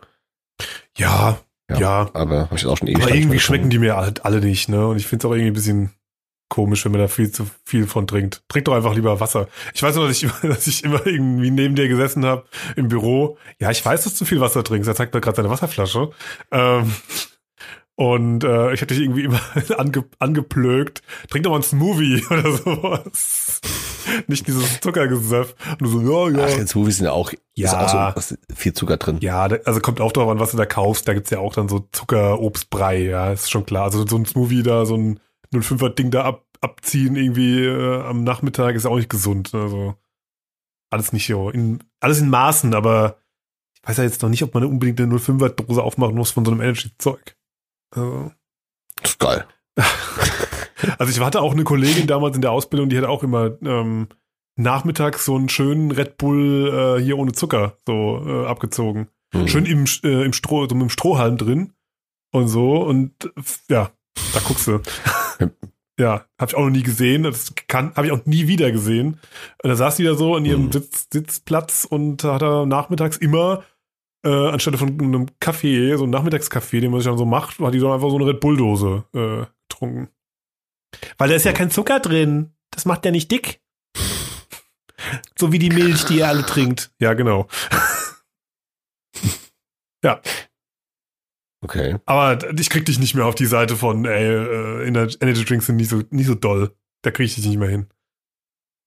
Ja, Ja. ja. Aber habe ich auch schon ewig Aber irgendwie schmecken die mir halt alle nicht, ne? Und ich finde es auch irgendwie ein bisschen, komisch, wenn man da viel zu viel von trinkt. Trink doch einfach lieber Wasser. Ich weiß nur, dass ich, immer- dass ich immer irgendwie neben dir gesessen habe im Büro. Ja, ich weiß, dass du viel Wasser trinkst. Er zeigt mir gerade seine Wasserflasche. Ähm, und äh, ich hatte dich irgendwie immer ange, angeplögt. Trink doch mal einen Smoothie oder sowas. Nicht dieses Zuckergesöff. Und du so, ja, Ach, ja. in Smoothies sind ja auch, ist Ja. auch so viel Zucker drin. Ja, also kommt auch drauf an, was du da kaufst. Da gibt's ja auch dann so Zucker, Obstbrei, ja, ist schon klar. Also so ein Smoothie da, so ein 05er Ding da ab, abziehen irgendwie äh, am Nachmittag ist auch nicht gesund. Also alles nicht so, in, alles in Maßen, aber ich weiß ja jetzt noch nicht, ob man unbedingt eine 05er Dose aufmachen muss von so einem Energy-Zeug. Also, Das ist geil. also ich hatte auch eine Kollegin damals in der Ausbildung, die hat auch immer ähm, nachmittags so einen schönen Red Bull äh, hier ohne Zucker so äh, abgezogen. Hm. Schön im, äh, im Stroh, so mit dem Strohhalm drin und so und äh, ja, da guckst du. ja, habe ich auch noch nie gesehen, das kann habe ich auch nie wieder gesehen. Und da saß die da so an ihrem Hm. Sitz, Sitzplatz und hat da nachmittags immer äh, anstelle von einem Kaffee, so einem Nachmittagskaffee, den man sich dann so macht, hat die so einfach so eine Red Bull Dose äh, getrunken. Weil da ist ja kein Zucker drin. Das macht ja nicht dick. So wie die Milch, die ihr alle trinkt. Ja, genau. Okay. Aber ich krieg dich nicht mehr auf die Seite von, ey, äh, Ener- Energy Drinks sind nicht so, nicht so doll. Da krieg ich dich nicht mehr hin.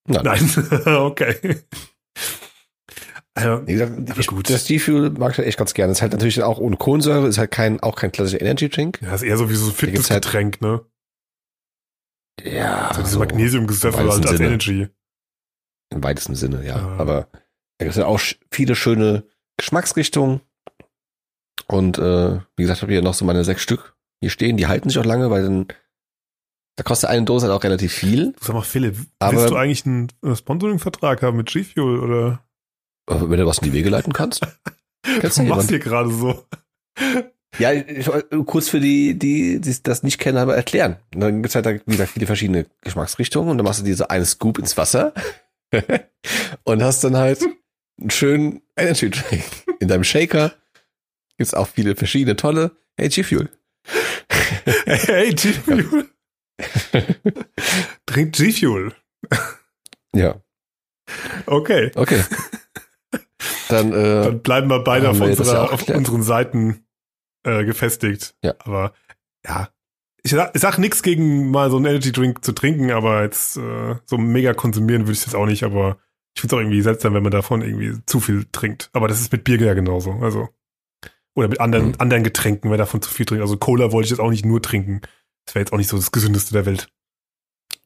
Nein. Nein, okay. Also, Wie gesagt, ich, gut. das G-Fuel mag ich halt echt ganz gerne. Ist halt natürlich auch ohne Kohlensäure, ist halt kein, auch kein klassischer Energy Drink. ja, ist eher so wie so ein gibt's halt- Fitnessgetränk, ne? Ja. So dieses so Magnesiumgesöffel im halt als Sinne. Energy. Im weitesten Sinne, ja. Ja. Aber da gibt es ja auch sch- viele schöne Geschmacksrichtungen. Und äh, wie gesagt, ich habe hier noch so meine sechs Stück hier stehen. Die halten sich auch lange, weil dann da kostet eine Dose halt auch relativ viel. Sag mal, Philipp, Aber- willst du eigentlich einen Sponsoring-Vertrag haben mit G-Fuel oder? Aber wenn du was in die Wege leiten kannst. Kennst Du du machst hier gerade so. Ja, ich, wollte kurz für die, die, die das nicht kennen, aber erklären. Und dann gibt's halt, da, wie gesagt, viele verschiedene Geschmacksrichtungen und dann machst du diese eine Scoop ins Wasser und hast dann halt einen schönen Energy Drink. In deinem Shaker gibt's auch viele verschiedene tolle Hey G-Fuel. Hey, G-Fuel. Trink G-Fuel. Ja, Okay. okay. Dann, äh, Dann bleiben wir beide auf, wir ja unserer, auch auf unseren Seiten äh, gefestigt. Ja. Aber ja, ich sag, ich sag nichts gegen mal so einen Energy Drink zu trinken, aber jetzt äh, so mega konsumieren würde ich das auch nicht. Aber ich finde es auch irgendwie seltsam, wenn man davon irgendwie zu viel trinkt. Aber das ist mit Bier ja genauso. Also oder mit anderen Mhm. anderen Getränken, wer davon zu viel trinkt. Also Cola wollte ich jetzt auch nicht nur trinken. Das wäre jetzt auch nicht so das gesündeste der Welt.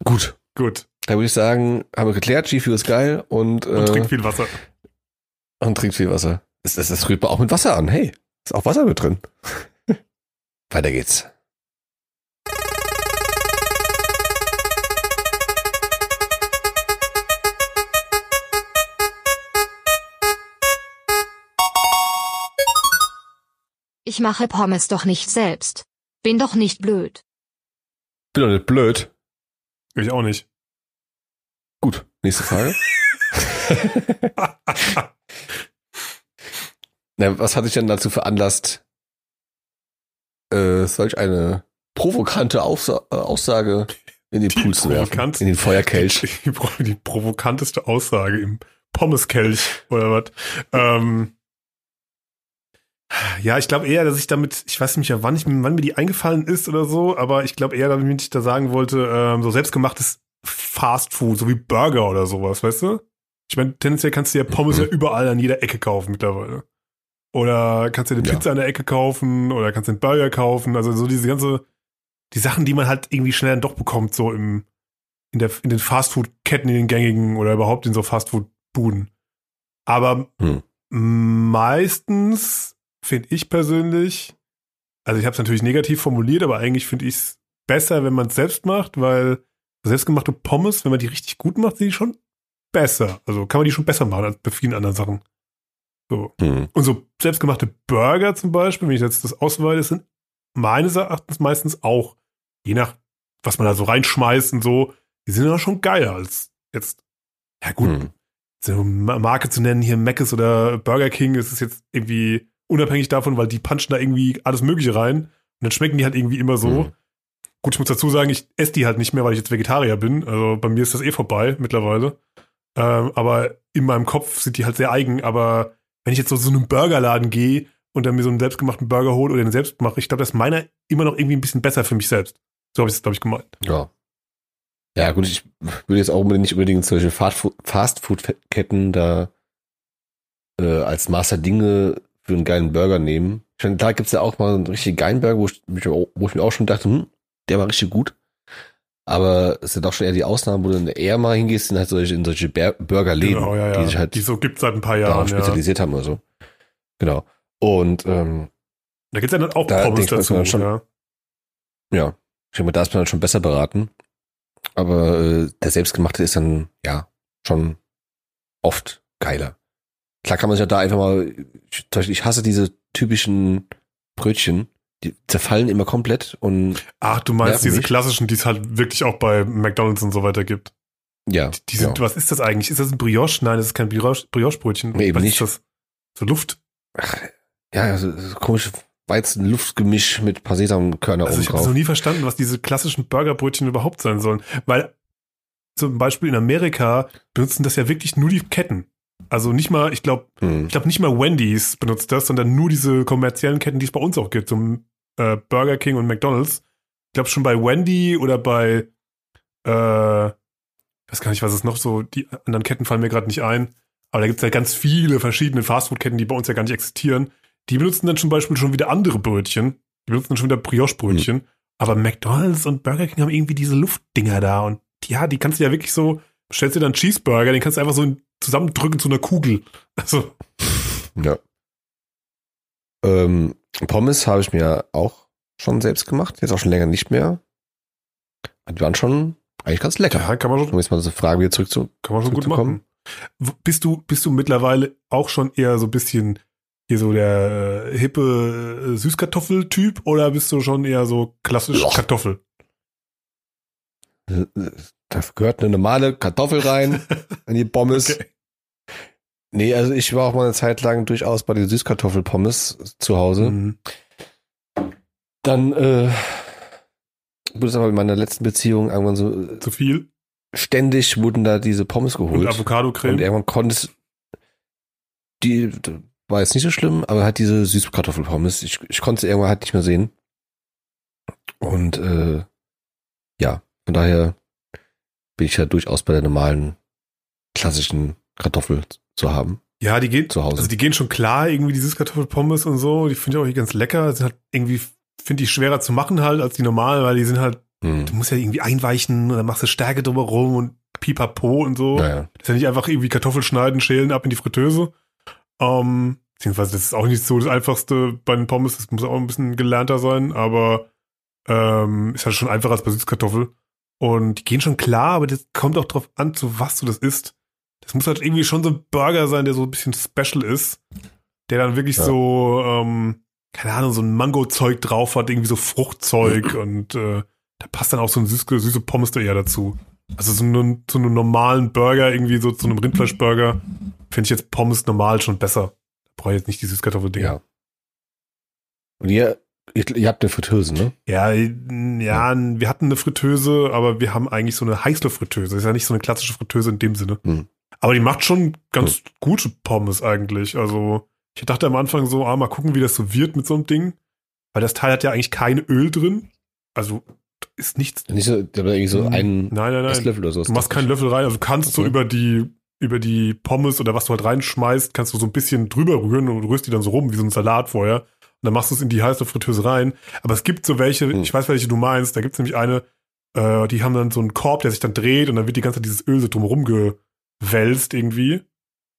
gut. Gut. Dann würde ich sagen, haben wir geklärt, G-Fuel ist geil und, Und äh, trink viel Wasser. Und trinkt viel Wasser. Das, das, das rührt man auch mit Wasser an. Hey, ist auch Wasser mit drin. Weiter geht's. Ich mache Pommes doch nicht selbst. Bin doch nicht blöd. Bin doch nicht blöd. Ich auch nicht. Gut, nächste Frage. Na, was hat dich denn dazu veranlasst, äh, solch eine provokante Aufsa äh, Aussage in den Die Pool zu werfen? In den Feuerkelch. Die, pro- die provokanteste Aussage im Pommeskelch oder was. Ähm, ja, ich glaube eher, dass ich damit, ich weiß nicht, wann, ich, wann mir die eingefallen ist oder so, aber ich glaube eher, damit ich da sagen wollte, ähm, so selbstgemachtes Fast Food, so wie Burger oder sowas, weißt du? Ich meine, tendenziell kannst du ja Pommes Mhm. ja überall an jeder Ecke kaufen mittlerweile. Oder kannst du eine Ja. Pizza an der Ecke kaufen oder kannst du einen Burger kaufen. Also so diese ganze, die Sachen, die man halt irgendwie schnell dann doch bekommt, so im, in, der, in den Fastfood-Ketten, in den gängigen oder überhaupt in so Fastfood-Buden. Aber Hm. meistens finde ich persönlich, also ich habe es natürlich negativ formuliert, aber eigentlich finde ich es besser, wenn man es selbst macht, weil selbstgemachte Pommes, wenn man die richtig gut macht, sind die schon besser. Also kann man die schon besser machen als bei vielen anderen Sachen. So. Hm. Und so selbstgemachte Burger zum Beispiel, wenn ich jetzt das ausweite, sind meines Erachtens meistens auch, je nach, was man da so reinschmeißt und so, die sind ja schon geiler als jetzt, ja gut, Hm. so Marke zu nennen, hier Mc's oder Burger King, ist es jetzt irgendwie unabhängig davon, weil die punchen da irgendwie alles Mögliche rein und dann schmecken die halt irgendwie immer so. Hm. Gut, ich muss dazu sagen, ich esse die halt nicht mehr, weil ich jetzt Vegetarier bin. Also bei mir ist das eh vorbei mittlerweile. Ähm, aber in meinem Kopf sind die halt sehr eigen. Aber wenn ich jetzt so zu so einem Burgerladen gehe und dann mir so einen selbstgemachten Burger hole oder den selbst mache, ich glaube, das ist meiner immer noch irgendwie ein bisschen besser für mich selbst. So habe ich es, glaube ich, gemeint. Ja. Ja, gut, ich würde jetzt auch nicht unbedingt solche Fast-Food-Ketten da äh, als Master Dinge für einen geilen Burger nehmen. Ich meine, da gibt's ja auch mal einen richtig geilen Burger, wo ich, wo ich mir auch schon dachte, hm, der war richtig gut. Aber es sind auch schon eher die Ausnahmen, wo du dann eher mal hingehst, sind halt solche, in solche Burgerläden, Genau, ja, ja. die sich halt die so gibt's seit ein paar Jahren. darauf Ja. spezialisiert haben oder so. Genau. Und ähm, Da gibt's ja dann auch Da Pommes man dazu. dann schon- ja. ja, ich denke mal, da ist man dann schon besser beraten. Aber äh, der selbstgemachte ist dann, ja, schon oft geiler. Klar kann man sich ja da einfach mal, ich, ich hasse diese typischen Brötchen, die zerfallen immer komplett und Ach, du meinst diese mich. klassischen, die es halt wirklich auch bei McDonalds und so weiter gibt. ja, Die, die sind, ja. was ist das eigentlich? Ist das ein Brioche? Nein, das ist kein Brioche- Brioche-Brötchen. Nee, eben was nicht. ist das? So Luft. Ach, ja, so, so komische Weizen-Luftgemisch mit paar Sesamkörner Also oben ich habe noch drauf. nie verstanden, was diese klassischen Burgerbrötchen überhaupt sein sollen. Weil zum Beispiel in Amerika benutzen das ja wirklich nur die Ketten. Also nicht mal, ich glaube, Hm. ich glaube nicht mal Wendy's benutzt das, sondern nur diese kommerziellen Ketten, die es bei uns auch gibt, zum äh, Burger King und McDonald's. Ich glaube schon bei Wendy oder bei, äh, ich weiß gar nicht, was es noch so, die anderen Ketten fallen mir gerade nicht ein. Aber da gibt es ja ganz viele verschiedene Fastfood-Ketten, die bei uns ja gar nicht existieren. Die benutzen dann zum Beispiel schon wieder andere Brötchen. Die benutzen dann schon wieder Brioche-Brötchen. Aber McDonald's und Burger King haben irgendwie diese Luftdinger da. Und ja, die kannst du ja wirklich so, stellst dir dann einen Cheeseburger, den kannst du einfach so zusammendrücken zu einer Kugel. Also, Ja. Ähm, Pommes habe ich mir auch schon selbst gemacht, jetzt auch schon länger nicht mehr. Die waren schon eigentlich ganz lecker. ja, kann man schon Um jetzt mal so Frage wieder zurück zu. Kann man schon gut machen. Bist du, bist du mittlerweile auch schon eher so ein bisschen hier so der äh, hippe äh, Süßkartoffel-Typ oder bist du schon eher so klassisch. Kartoffel? Da gehört eine normale Kartoffel rein in die Pommes. Okay. Nee, also ich war auch mal eine Zeit lang durchaus bei den Süßkartoffelpommes zu Hause. Mhm. Dann äh, wurde es aber in meiner letzten Beziehung irgendwann so äh, Zu viel? ständig wurden da diese Pommes Und geholt. Und Avocado-Creme? irgendwann konntest die war jetzt nicht so schlimm, aber halt diese Süßkartoffelpommes, ich, ich konnte sie irgendwann halt nicht mehr sehen. Und äh, ja, von daher bin ich ja durchaus bei der normalen klassischen Kartoffel zu haben Ja, die gehen, zu Hause. also die gehen schon klar, irgendwie die Süßkartoffelpommes und so. Die finde ich auch ganz lecker. Sind halt irgendwie, finde ich, schwerer zu machen halt als die normalen, weil die sind halt, hm. du musst ja irgendwie einweichen und dann machst du Stärke drumherum und pipapo und so. Naja. Das ist ja nicht einfach irgendwie Kartoffel schneiden, schälen, ab in die Fritteuse. Ähm, beziehungsweise das ist auch nicht so das Einfachste bei den Pommes. Das muss auch ein bisschen gelernter sein, aber ähm, ist halt schon einfacher als bei Süßkartoffel. Und die gehen schon klar, aber das kommt auch drauf an, zu was du das isst. Das muss halt irgendwie schon so ein Burger sein, der so ein bisschen special ist. Der dann wirklich Ja. so, ähm, keine Ahnung, so ein Mango-Zeug drauf hat, irgendwie so Fruchtzeug und äh, da passt dann auch so ein süße, süße Pommes da eher dazu. Also so einen, so einen normalen Burger, irgendwie so zu einem Rindfleischburger, finde ich jetzt Pommes normal schon besser. Da brauche ich jetzt nicht die Süßkartoffeldinger. Ja. Und ihr, ihr, ihr habt eine Fritteuse, ne? Ja, ja, wir hatten eine Fritteuse, aber wir haben eigentlich so eine Heißluftfritteuse. Ist ja nicht so eine klassische Fritteuse in dem Sinne. Hm. Aber die macht schon ganz gute Pommes eigentlich. Also ich dachte am Anfang so, ah, mal gucken, wie das so wird mit so einem Ding. Weil das Teil hat ja eigentlich kein Öl drin. Also ist nichts. Nicht so, da irgendwie so ein Nein, nein, nein. Esslöffel oder so. Du machst keinen Löffel rein. Also du kannst so Okay. über die über die Pommes oder was du halt reinschmeißt, kannst du so ein bisschen drüber rühren und rührst die dann so rum wie so ein Salat vorher. Und dann machst du es in die heiße Fritteuse rein. Aber es gibt so welche, Hm. ich weiß, welche du meinst, da gibt es nämlich eine, äh, die haben dann so einen Korb, der sich dann dreht und dann wird die ganze Zeit dieses Öl so drumherum gewälzt irgendwie.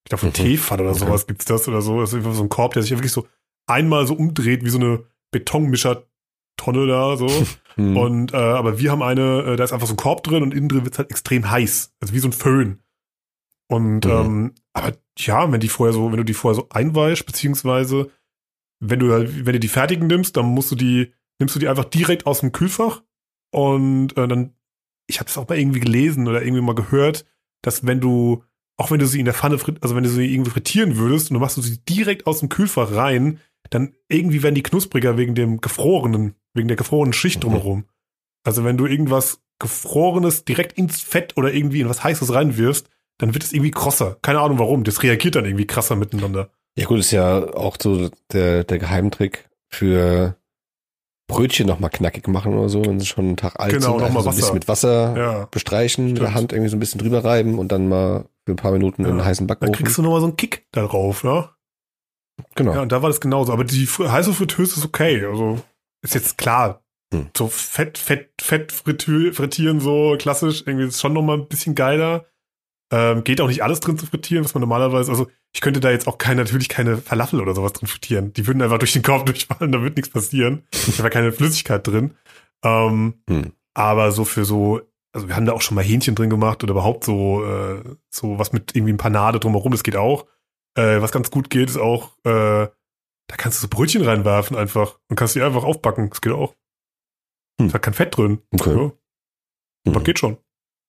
Ich glaube, von Mhm. Tefal oder Okay. sowas gibt's das oder so. Das ist einfach so ein Korb, der sich wirklich so einmal so umdreht wie so eine Betonmischertonne da so. Hm. Und äh, aber wir haben eine, äh, da ist einfach so ein Korb drin und innen drin wird's halt extrem heiß. Also wie so ein Föhn. Und Mhm. ähm, aber ja, wenn die vorher so, wenn du die vorher so einweichst, beziehungsweise wenn du halt- wenn du die fertigen nimmst, dann musst du die, nimmst du die einfach direkt aus dem Kühlfach und äh, dann, ich habe das auch mal irgendwie gelesen oder irgendwie mal gehört, dass wenn du, auch wenn du sie in der Pfanne, frit, also wenn du sie irgendwie frittieren würdest und du machst du sie direkt aus dem Kühlfach rein, dann irgendwie werden die knuspriger wegen dem gefrorenen, wegen der gefrorenen Schicht Mhm. drumherum. Also wenn du irgendwas Gefrorenes direkt ins Fett oder irgendwie in was Heißes reinwirfst, dann wird es irgendwie krosser. Keine Ahnung warum. Das reagiert dann irgendwie krasser miteinander. Ja gut, ist ja auch so der, der Geheimtrick für Brötchen nochmal knackig machen oder so, wenn sie schon einen Tag alt Genau, sind. noch mal einfach so ein bisschen mit Wasser Ja. bestreichen, mit der Stimmt. Hand irgendwie so ein bisschen drüber reiben und dann mal für ein paar Minuten in Ja. einen heißen Dann Backofen. kriegst du nochmal so einen Kick darauf, ja? genau. Ja, und da war das genauso. Aber die heiße Fritteuse ist okay. Also ist jetzt klar. Hm. So Fett, Fett, Fett frittieren, so klassisch, irgendwie ist schon nochmal ein bisschen geiler. Ähm, geht auch nicht alles drin zu frittieren, was man normalerweise, also ich könnte da jetzt auch keine, natürlich keine Falafel oder sowas drin frittieren. Die würden einfach durch den Korb durchfallen, da wird nichts passieren. Da wäre keine Flüssigkeit drin. Ähm, Hm. aber so für so, also wir haben da auch schon mal Hähnchen drin gemacht oder überhaupt so, äh, so was mit irgendwie ein Panade drumherum, das geht auch. Äh, was ganz gut geht, ist auch, äh, da kannst du so Brötchen reinwerfen einfach und kannst die einfach aufbacken. Das geht auch. Hm. Ist halt kein Fett drin. Okay. Ja, aber Hm. geht schon.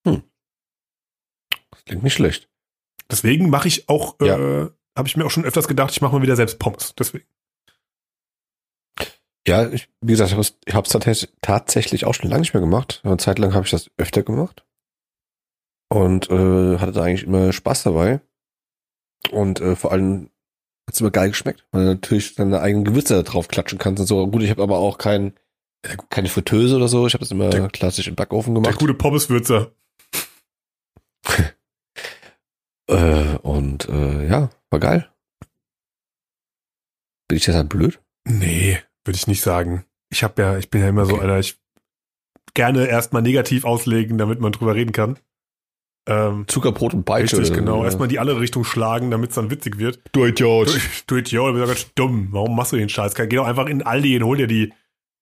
Das klingt nicht schlecht. Deswegen mache ich auch, äh, Ja. habe ich mir auch schon öfters gedacht, ich mache mal wieder selbst Pommes. Deswegen. Ja, ich, wie gesagt, ich habe es tatsächlich, auch schon lange nicht mehr gemacht. Eine Zeit lang habe ich das öfter gemacht. Und äh, hatte da eigentlich immer Spaß dabei. Und äh, vor allem hat es immer geil geschmeckt, weil du natürlich deine eigenen Gewürze da drauf klatschen kannst und so. Gut, ich habe aber auch kein, keine Fritteuse oder so. Ich habe das immer Der- klassisch im Backofen Der gemacht. gute Pommeswürzer. Äh, und äh, ja, war geil. Bin ich deshalb blöd? Nee, würde ich nicht sagen. Ich habe ja, ich bin ja immer so Okay. einer, ich gerne erstmal negativ auslegen, damit man drüber reden kann. Ähm, Zuckerbrot und Peitsche. richtig, so, genau. ja. Erstmal die andere Richtung schlagen, damit es dann witzig wird. Du Idiot. Du, Idiot, du bist ja ganz dumm. Warum machst du den Scheiß? Geh doch einfach in Aldi und hol dir die,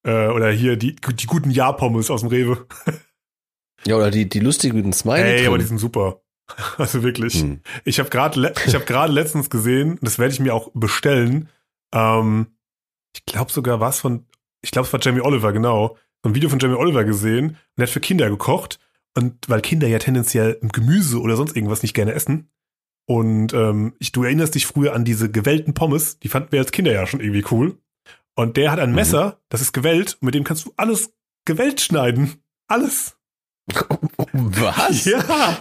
äh, oder hier die, die guten Ja-Pommes aus dem Rewe. Ja, oder die, die lustigen Smiley. Ey, drin. aber die sind super. Also wirklich. Hm. Ich habe gerade ich habe gerade letztens gesehen, das werde ich mir auch bestellen. Ähm, ich glaube sogar was von, ich glaube es war Jamie Oliver genau, so ein Video von Jamie Oliver gesehen und der hat für Kinder gekocht und weil Kinder ja tendenziell Gemüse oder sonst irgendwas nicht gerne essen und ähm, ich, du erinnerst dich früher an diese gewellten Pommes, die fanden wir als Kinder ja schon irgendwie cool und der hat ein Mhm. Messer, das ist gewellt und mit dem kannst du alles gewellt schneiden, alles. Was? Ja.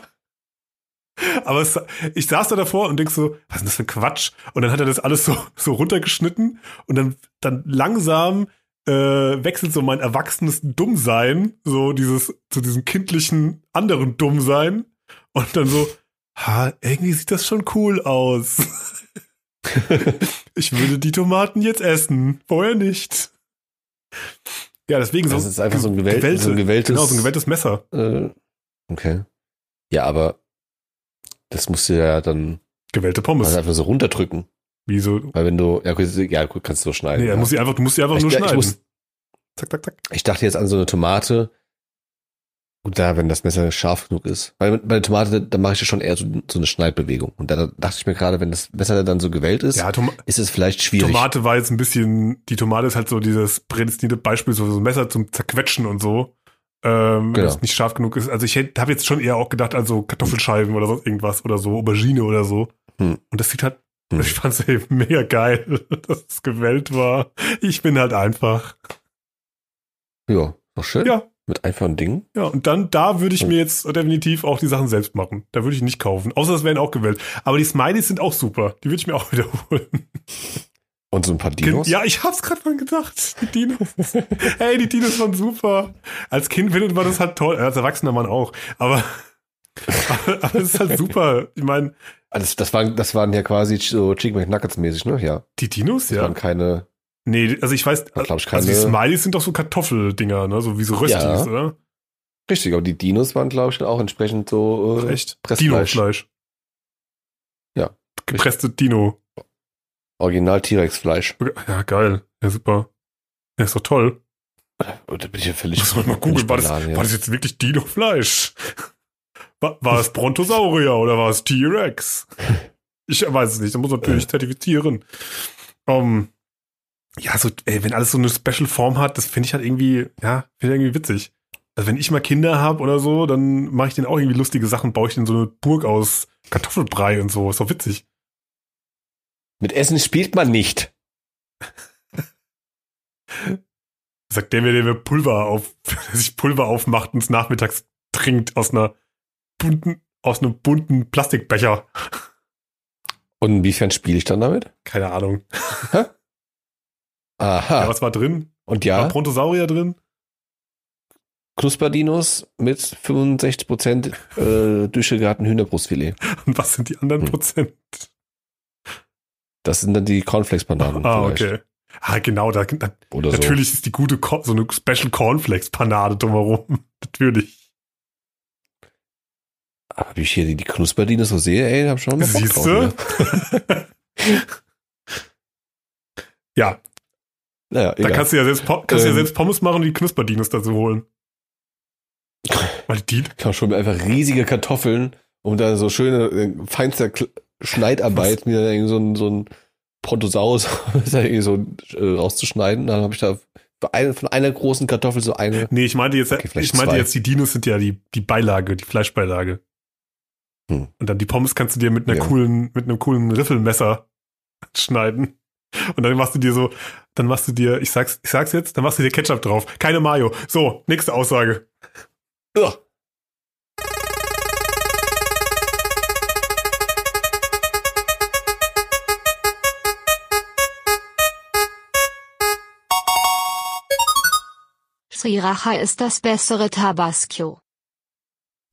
Aber es, ich saß da davor und denk so, was ist denn das für ein Quatsch? Und dann hat er das alles so, so runtergeschnitten und dann, dann langsam äh, wechselt so mein erwachsenes Dummsein, so dieses, zu diesem kindlichen anderen Dummsein und dann so, ha, irgendwie sieht das schon cool aus. ich würde die Tomaten jetzt essen, vorher nicht. Ja, deswegen so. Das ist einfach so ein, gewähl so ein gewähltes. Genau, so ein gewelltes Messer. Äh, okay. Ja, aber das musst du ja dann Gewellte Pommes. also einfach so runterdrücken. Wie so, Weil wenn du, ja, ja, gut kannst du so schneiden. Nee, ja. muss sie einfach, du musst sie einfach Ich- nur schneiden. muss- zack, zack, zack. Ich dachte jetzt an so eine Tomate. Gut, da, wenn das Messer scharf genug ist. Weil bei der Tomate, da mache ich ja schon eher so, so eine Schneidbewegung. Und da dachte ich mir gerade, wenn das Messer dann so gewellt ist, Ja, ist es vielleicht schwierig. Tomate war jetzt ein bisschen, die Tomate ist halt so dieses prädestinierte Beispiel, so so ein Messer zum Zerquetschen und so. Ähm, wenn Genau. es nicht scharf genug ist. Also ich habe jetzt schon eher auch gedacht an so Kartoffelscheiben oder sonst irgendwas oder so, Aubergine oder so. Hm. Und das sieht halt, Hm. ich fand's eben mega geil, dass es gewellt war. Ich bin halt einfach. Ja, doch schön. Ja. Mit einfachen Dingen. Ja, und dann, da würde ich Hm. mir jetzt definitiv auch die Sachen selbst machen. Da würde ich nicht kaufen. Außer es wären auch gewählt. Aber die Smileys sind auch super. Die würde ich mir auch wiederholen. Und so ein paar Dinos. Ja, ich hab's gerade mal gedacht. Die Dinos. hey, die Dinos waren super. Als Kind findet man das halt toll. Als erwachsener Mann auch. Aber, aber, aber es ist halt super. Ich meine, Ah, Das, waren, das waren ja quasi so Chicken McNuggets mäßig, ne? Ja. die Dinos, Das ja. waren keine, Nee, also ich weiß, glaub ich, also die keine- Smileys sind doch so Kartoffeldinger, ne? So wie so Röstis, Ja. oder? richtig, aber die Dinos waren, glaube ich, auch entsprechend so äh, echt? Dino-Fleisch. Ja. Gepresste Dino. Original T-Rex-Fleisch. Ja, geil. Ja, super. Ja, ist doch toll. Da bin ich ja völlig. Muss man mal googeln. War war das jetzt wirklich Dino-Fleisch? War, war es Brontosaurier oder war es T-Rex? Ich weiß es nicht. Da muss man natürlich zertifizieren. Um, ja, so, ey, wenn alles so eine Special-Form hat, das finde ich halt irgendwie, ja, finde ich irgendwie witzig. Also wenn ich mal Kinder habe oder so, dann mache ich denen auch irgendwie lustige Sachen, baue ich denen so eine Burg aus Kartoffelbrei und so. Ist doch witzig. Mit Essen spielt man nicht. sagt der mir, der mir Pulver auf, sich Pulver aufmacht und es nachmittags trinkt aus einer bunten, aus einem bunten Plastikbecher. Und inwiefern spiele ich dann damit? Keine Ahnung. Aha. Ja, was war drin? Und War ja, Brontosaurier drin? Knusperdinos mit 65% äh, durchgegarten Hühnerbrustfilet. Und was sind die anderen Hm. Das sind dann die Cornflakes-Bananen. Ah, vielleicht. okay. Ah, genau, da, da, Oder so. natürlich ist die gute, Cor- so eine Special Cornflakes-Panade drumherum. natürlich. Aber wie ich hier die, die so sehe, ey, hab schon Siehst du? ne? ja, Naja, da egal. kannst du ja selbst, kannst du ja Ähm. selbst Pommes machen und die Knusperdinos dazu holen. Weil die, kann man schon einfach riesige Kartoffeln und dann so schöne, äh, feinster Schneidarbeit, mir irgendwie so ein, so ein Brontosaurus da irgendwie so äh, rauszuschneiden. Dann habe ich da eine, von einer großen Kartoffel so eine. nee, ich meinte jetzt, Okay, ich meinte zwei. jetzt, die Dinos sind ja die, die Beilage, die Fleischbeilage. Hm. Und dann die Pommes kannst du dir mit einer Ja. coolen, mit einem coolen Riffelmesser schneiden. Und dann machst du dir so, dann machst du dir, ich sag's, ich sag's jetzt, dann machst du dir Ketchup drauf. Keine Mayo. So, nächste Aussage. Ugh. Sriracha ist das bessere Tabasco.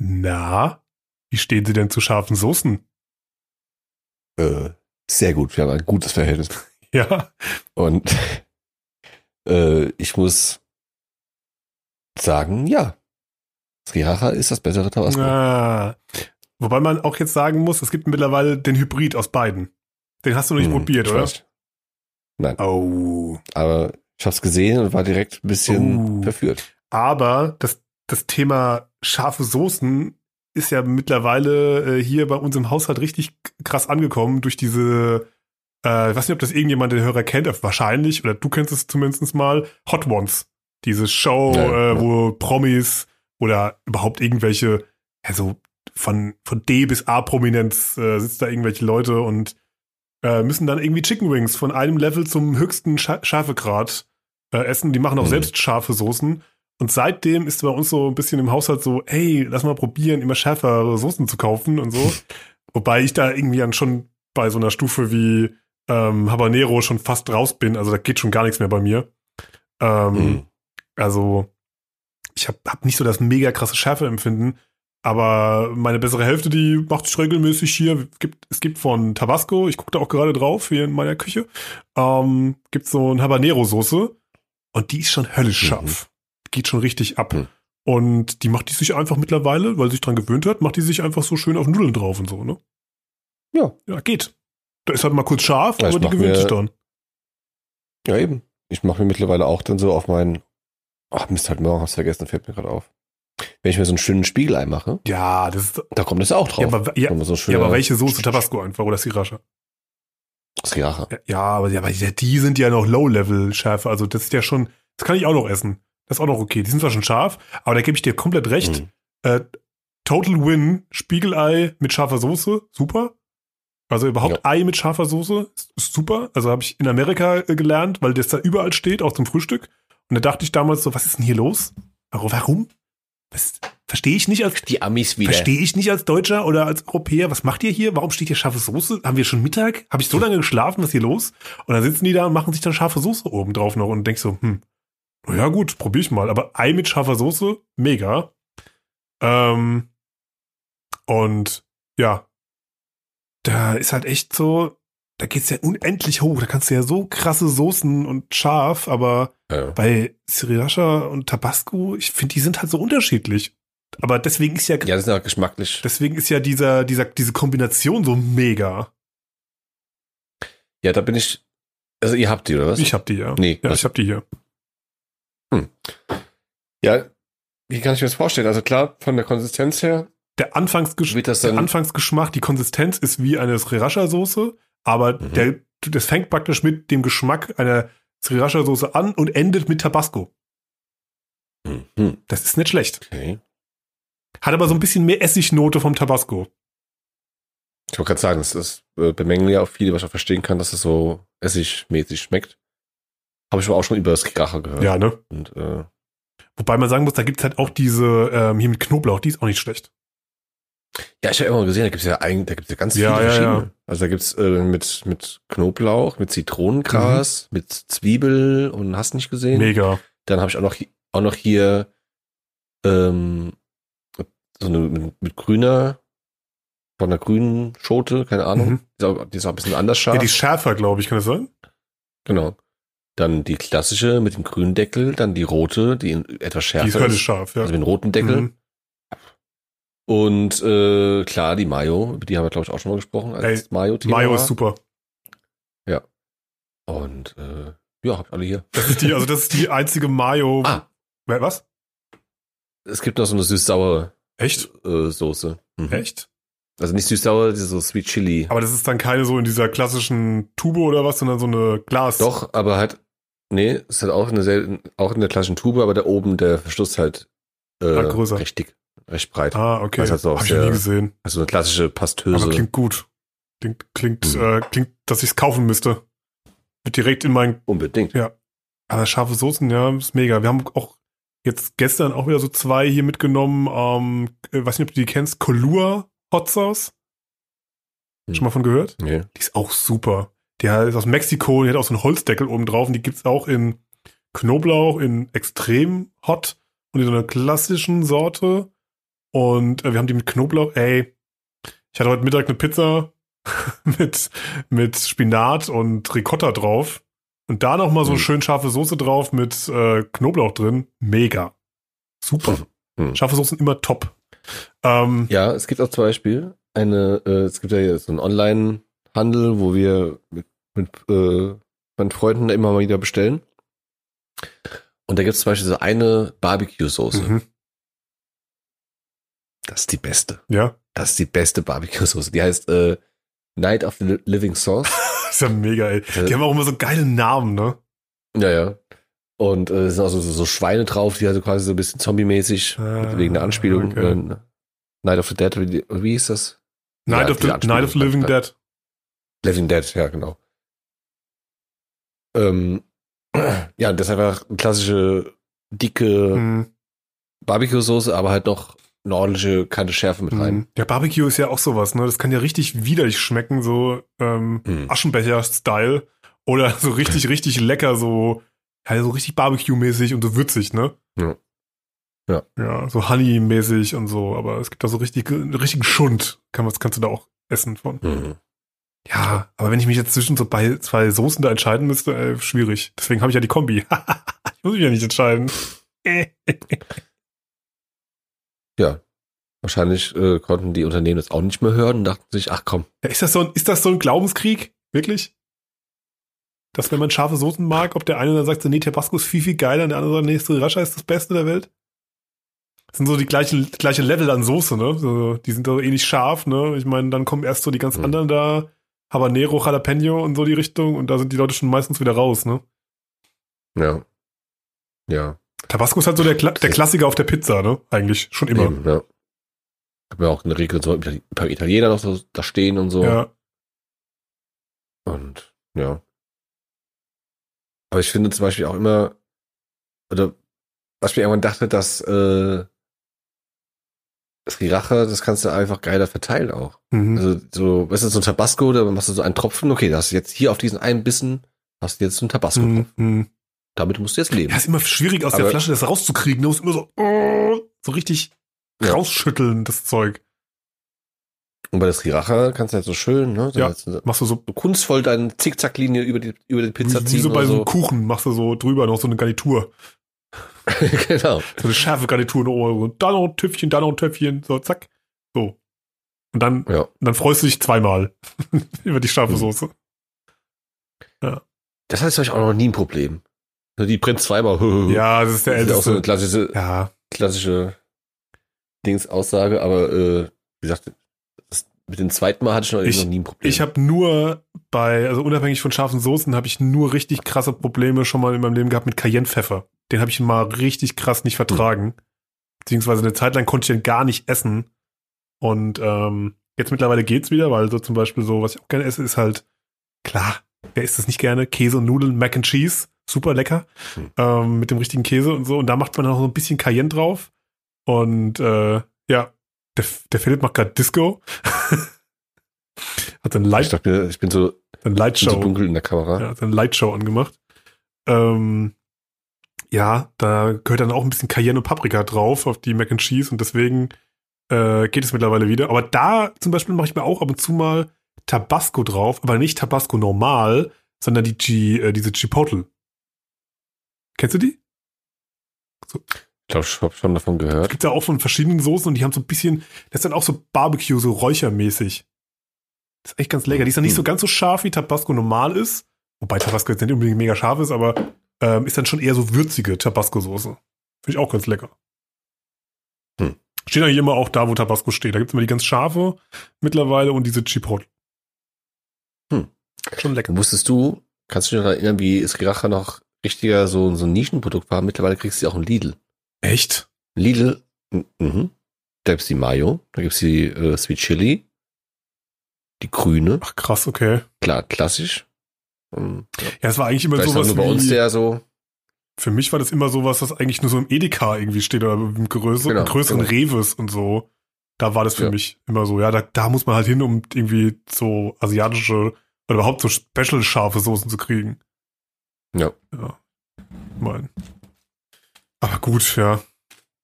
Na, wie stehen sie denn zu scharfen Soßen? Äh, sehr gut, wir haben ein gutes Verhältnis. Ja, Und äh, ich muss sagen, ja. Sriracha ist das bessere Tabasco. Ah. Wobei man auch jetzt sagen muss, es gibt mittlerweile den Hybrid aus beiden. Den hast du noch nicht Hm, probiert, oder? weiß. Nein, Oh. aber ich habe es gesehen und war direkt ein bisschen Oh. verführt. Aber das, das Thema scharfe Soßen ist ja mittlerweile äh, hier bei uns im Haushalt richtig krass angekommen durch diese, äh, ich weiß nicht, ob das irgendjemand der Hörer kennt, wahrscheinlich, oder du kennst es zumindest mal, Hot Ones. Diese Show, Ja, äh, ja. wo Promis oder überhaupt irgendwelche, also von, von D bis A-Prominenz äh, sitzt da irgendwelche Leute und äh, müssen dann irgendwie Chicken Wings von einem Level zum höchsten Scha Schärfegrad äh, essen. Die machen auch Mhm. selbst scharfe Soßen. Und seitdem ist bei uns so ein bisschen im Haushalt so, ey, lass mal probieren, immer schärfere Soßen zu kaufen und so. Wobei ich da irgendwie dann schon bei so einer Stufe wie ähm, Habanero schon fast raus bin. Also da geht schon gar nichts mehr bei mir. Ähm, Mhm. Also ich habe hab nicht so das mega krasse Schärfeempfinden, aber meine bessere Hälfte, die macht sich regelmäßig hier. Es gibt, es gibt von Tabasco, ich gucke da auch gerade drauf hier in meiner Küche, ähm, gibt so ein Habanero-Soße und die ist schon höllisch Mhm. scharf. Geht schon richtig ab. Mhm. Und die macht die sich einfach mittlerweile, weil sie sich dran gewöhnt hat, macht die sich einfach so schön auf Nudeln drauf und so, ne? Ja. Ja, geht. Da ist halt mal kurz scharf, Ja, aber die gewöhnt mir- sich dann. Ja, eben. Ich mache mir mittlerweile auch dann so auf meinen. Ach, Mist, halt morgen hab's vergessen, fällt mir gerade auf. Wenn ich mir so einen schönen Spiegelei mache, Ja, das ist. da kommt das auch drauf. Ja, aber, ja, so ja, aber welche Soße? Tabasco einfach oder Sriracha? Sriracha. Ja, aber, ja, aber die sind ja noch Low-Level-Schärfe. Also das ist ja schon, das kann ich auch noch essen. Das ist auch noch okay. Die sind zwar schon scharf, aber da gebe ich dir komplett recht. Mhm. Äh, Total Win, Spiegelei mit scharfer Soße, super. Also überhaupt Ja. Ei mit scharfer Soße ist, ist super. Also habe ich in Amerika äh, gelernt, weil das da überall steht, auch zum Frühstück. Und da dachte ich damals so, was ist denn hier los? Warum? Das verstehe ich nicht als Die Amis wieder. Verstehe ich nicht als Deutscher oder als Europäer. Was macht ihr hier? Warum steht hier scharfe Soße? Haben wir schon Mittag? Habe ich so lange geschlafen? Was ist hier los? Und dann sitzen die da und machen sich dann scharfe Soße oben drauf noch und denk so, hm, na ja gut, probier ich mal. Aber Ei mit scharfer Soße, mega. Ähm, und ja, da ist halt echt so, da geht's ja unendlich hoch. Da kannst du ja so krasse Soßen und scharf, aber Ja. bei Sriracha und Tabasco, ich finde, die sind halt so unterschiedlich. Aber deswegen ist ja, ja, das ist ja geschmacklich. deswegen ist ja dieser, dieser, diese Kombination so mega. Ja, da bin ich. Also ihr habt die, oder was? Ich hab die ja. Nee, Ja, was? ich hab die hier. Ja, wie kann ich mir das vorstellen? Also klar, von der Konsistenz her Der, Anfangsgesch der. Anfangsgeschmack, die Konsistenz ist wie eine Sriracha-Soße, aber Mhm. der, das fängt praktisch mit dem Geschmack einer Sriracha-Soße an und endet mit Tabasco. Hm, Das ist nicht schlecht. okay. Hat aber so ein bisschen mehr Essignote vom Tabasco. Ich wollte gerade sagen, das, das äh, bemängeln ja auch viele, was ich auch verstehen kann, dass es so essigmäßig schmeckt. Habe ich aber auch schon über das Kracher gehört. Ja, ne? Und, äh, Wobei man sagen muss, da gibt's halt auch diese, ähm, hier mit Knoblauch, die ist auch nicht schlecht. Ja, ich habe immer gesehen, da gibt's ja eigentlich, da gibt's ja ganz Ja, viele ja, verschiedene. ja. Also da gibt's äh, mit, mit Knoblauch, mit Zitronengras, Mhm. mit Zwiebel und hast nicht gesehen. Mega. Dann habe ich auch noch, auch noch hier ähm, so eine mit, mit grüner, von einer grünen Schote, keine Ahnung. Mhm. Die, ist auch, die ist auch ein bisschen anders scharf. Ja, die ist schärfer, glaube ich, kann das sein? genau. Dann die klassische mit dem grünen Deckel, dann die rote, die etwas Die schärfer ist ist. höllisch scharf, ja. Also mit dem roten Deckel. Mhm. Und äh, klar, die Mayo, über die haben wir, glaube ich, auch schon mal gesprochen, als Ey. Mayo war. ist super. Und äh, ja, habt alle hier. Das ist die, also das ist die einzige Mayo. Ah, Was? es gibt noch so eine süß-saure Echt? äh, Soße. Mhm. Echt? Also nicht süß-sauer, diese so Sweet Chili. Aber das ist dann keine so in dieser klassischen Tube oder was, sondern so eine Glas. Doch, aber halt, nee, ist halt auch in der, selben, auch in der klassischen Tube, aber da oben der Verschluss halt äh, größer. recht dick, recht breit. Ah, okay. Das so auch Hab ich nie gesehen. Also eine klassische Pastöse. Aber klingt gut. Klingt, klingt, Mhm. äh, klingt, dass ich es kaufen müsste. Wird direkt in mein. Unbedingt. Ja. Aber scharfe Soßen, ja, ist mega. Wir haben auch jetzt gestern auch wieder so zwei hier mitgenommen. Ähm, äh, weiß nicht, ob du die kennst. Kolua Hot Sauce. Hm. Schon mal von gehört? Nee. Die ist auch super. Die ist aus Mexiko, die hat auch so einen Holzdeckel oben drauf und die gibt's auch in Knoblauch, in extrem hot und in so einer klassischen Sorte. Und äh, wir haben die mit Knoblauch, ey. Ich hatte heute Mittag eine Pizza mit, mit Spinat und Ricotta drauf. Und da noch mal so Mhm. schön scharfe Soße drauf mit äh, Knoblauch drin. Mega. Super. Mhm. Scharfe Soßen immer top. Ähm, Ja, es gibt auch zum Beispiel eine, äh, es gibt ja hier so einen Online-Handel, wo wir mit, mit äh, meinen Freunden immer mal wieder bestellen. Und da gibt es zum Beispiel so eine Barbecue-Soße. mhm. Das ist die beste. Ja. Das ist die beste Barbecue-Soße. Die heißt äh, Night of the Li- Living Sauce. ist ja mega, ey. Die haben auch immer so geile Namen, ne? ja, ja. Und äh, es sind auch so, so, Schweine drauf, die also quasi so ein bisschen zombie-mäßig, Ah, wegen der Anspielung. okay. Äh, Night of the Dead, wie, wie hieß das? Night, Ja, of the, Night of the Living. Dead. Living Dead, ja, genau. Ähm, ja, das ist einfach eine klassische, dicke Mhm. Barbecue-Soße, aber halt noch eine ordentliche, keine Schärfe mit rein. Mhm. Ja, Barbecue ist ja auch sowas, ne? Das kann ja richtig widerlich schmecken, so ähm, Mhm. Aschenbecher-Style. Oder so richtig, richtig lecker, so, ja, so richtig Barbecue-mäßig und so würzig, ne? Ja. Ja. Ja, so Honey-mäßig und so, aber es gibt da so richtig, richtigen Schund. Kann, was kannst du da auch essen von. Mhm. Ja, aber wenn ich mich jetzt zwischen so bei zwei Soßen da entscheiden müsste, äh, schwierig. Deswegen habe ich ja die Kombi. ich muss mich ja nicht entscheiden. Ja. Wahrscheinlich äh, konnten die Unternehmen das auch nicht mehr hören und dachten sich, ach komm, ist, das so ein, ist das so ein Glaubenskrieg? Wirklich? Dass wenn man scharfe Soßen mag, ob der eine dann sagt, so, nee, Tabasco ist viel, viel geiler und der andere sagt, nee, Sriracha ist das Beste der Welt? Das sind so die gleichen, gleiche Level an Soße, ne? So, die sind da ähnlich scharf, ne? Ich meine, dann kommen erst so die ganz Mhm. anderen da, Habanero, Jalapeno und so die Richtung und da sind die Leute schon meistens wieder raus, ne? ja. Ja. Tabasco ist halt so der, Kla der Klassiker auf der Pizza, ne? Eigentlich, schon immer. Eben, ja. Hab ja auch in der Regel so ein paar Italiener noch so da stehen und so. Ja. Und ja. Aber ich finde zum Beispiel auch immer, oder was mir irgendwann dachte, dass äh, Sriracha, das kannst du einfach geiler verteilen auch. Mhm. Also so, weißt du, so ein Tabasco, da machst du so einen Tropfen, okay, da hast du jetzt hier auf diesen einen Bissen, hast du jetzt einen Tabasco Mhm. drauf. Damit musst du jetzt leben. Ja, ist immer schwierig aus der Aber- Flasche das rauszukriegen. Du musst immer so, oh, so richtig Ja. rausschütteln, das Zeug. Und bei der Sriracha kannst du halt so schön, ne? So, Ja. jetzt Machst du so, kunstvoll deine Zickzacklinie über die, über die Pizza wie, wie ziehen so bei so einem Kuchen, machst du so drüber noch so eine Garnitur. genau. So eine scharfe Garnitur oben. Und da noch ein Töpfchen, da noch ein Töpfchen. So, zack. So. Und dann, Ja. und dann freust du dich zweimal über die scharfe Mhm. Soße. Das heißt euch auch noch nie ein Problem. Die brennt zweimal. Ja, das ist der das ist auch so eine älteste. klassische, Ja, klassische Dings-Aussage, aber äh, wie gesagt, mit dem zweiten Mal hatte ich noch, Ich- noch nie ein Problem. ich habe nur bei, also unabhängig von scharfen Soßen, habe ich nur richtig krasse Probleme schon mal in meinem Leben gehabt mit Cayennepfeffer. Den habe ich mal richtig krass nicht vertragen. Beziehungsweise eine Zeit lang konnte ich den gar nicht essen. Und ähm, jetzt mittlerweile geht's wieder, weil so zum Beispiel so, was ich auch gerne esse, ist halt, klar, wer isst das nicht gerne? Käse und Nudeln, Mac and Cheese. Super lecker. Hm. Ähm, mit dem richtigen Käse und so. Und da macht man noch so ein bisschen Cayenne drauf. Und äh, ja, der, der Philipp macht gerade Disco. hat Ich Light, dachte mir, ich bin so, eine bin so Lightshow. dunkel in der Kamera. Ja, hat eine Lightshow angemacht. Ähm, ja, da gehört dann auch ein bisschen Cayenne und Paprika drauf auf die Mac and Cheese und deswegen äh, geht es mittlerweile wieder. Aber da zum Beispiel mache ich mir auch ab und zu mal Tabasco drauf, aber nicht Tabasco normal, sondern die G, äh, diese Chipotle. Kennst du die? Ich glaube, ich habe schon davon Es gehört. gibt ja auch von verschiedenen Soßen und die haben so ein bisschen, das ist dann auch so Barbecue, so räuchermäßig. Das ist echt ganz lecker. Die ist dann nicht so ganz so scharf, wie Tabasco normal ist. Wobei Tabasco jetzt nicht unbedingt mega scharf ist, aber ähm, ist dann schon eher so würzige Tabasco-Soße. Finde ich auch ganz lecker. Hm. Steht eigentlich immer auch da, wo Tabasco steht. Da gibt es immer die ganz scharfe mittlerweile und diese Chipotle. Hm. Schon lecker. Wusstest du, kannst du dich noch erinnern, wie Skiracha noch richtiger so, so ein Nischenprodukt war? Mittlerweile kriegst du auch ein Lidl. Echt? Lidl, mhm. Da gibt's die Mayo, da gibt's die äh, Sweet Chili, die grüne, Ach krass, okay. klar, klassisch. Ähm, ja. Ja, es war eigentlich immer sowas nur bei uns der so, Für mich war das immer sowas, was eigentlich nur so im Edeka irgendwie steht oder im größeren, Genau, größeren genau. Reves und so. Da war das für Ja. mich immer so. Ja, da, da muss man halt hin, um irgendwie so asiatische oder überhaupt so special scharfe Soßen zu kriegen. Ja. Ja. Mein. Aber gut, ja.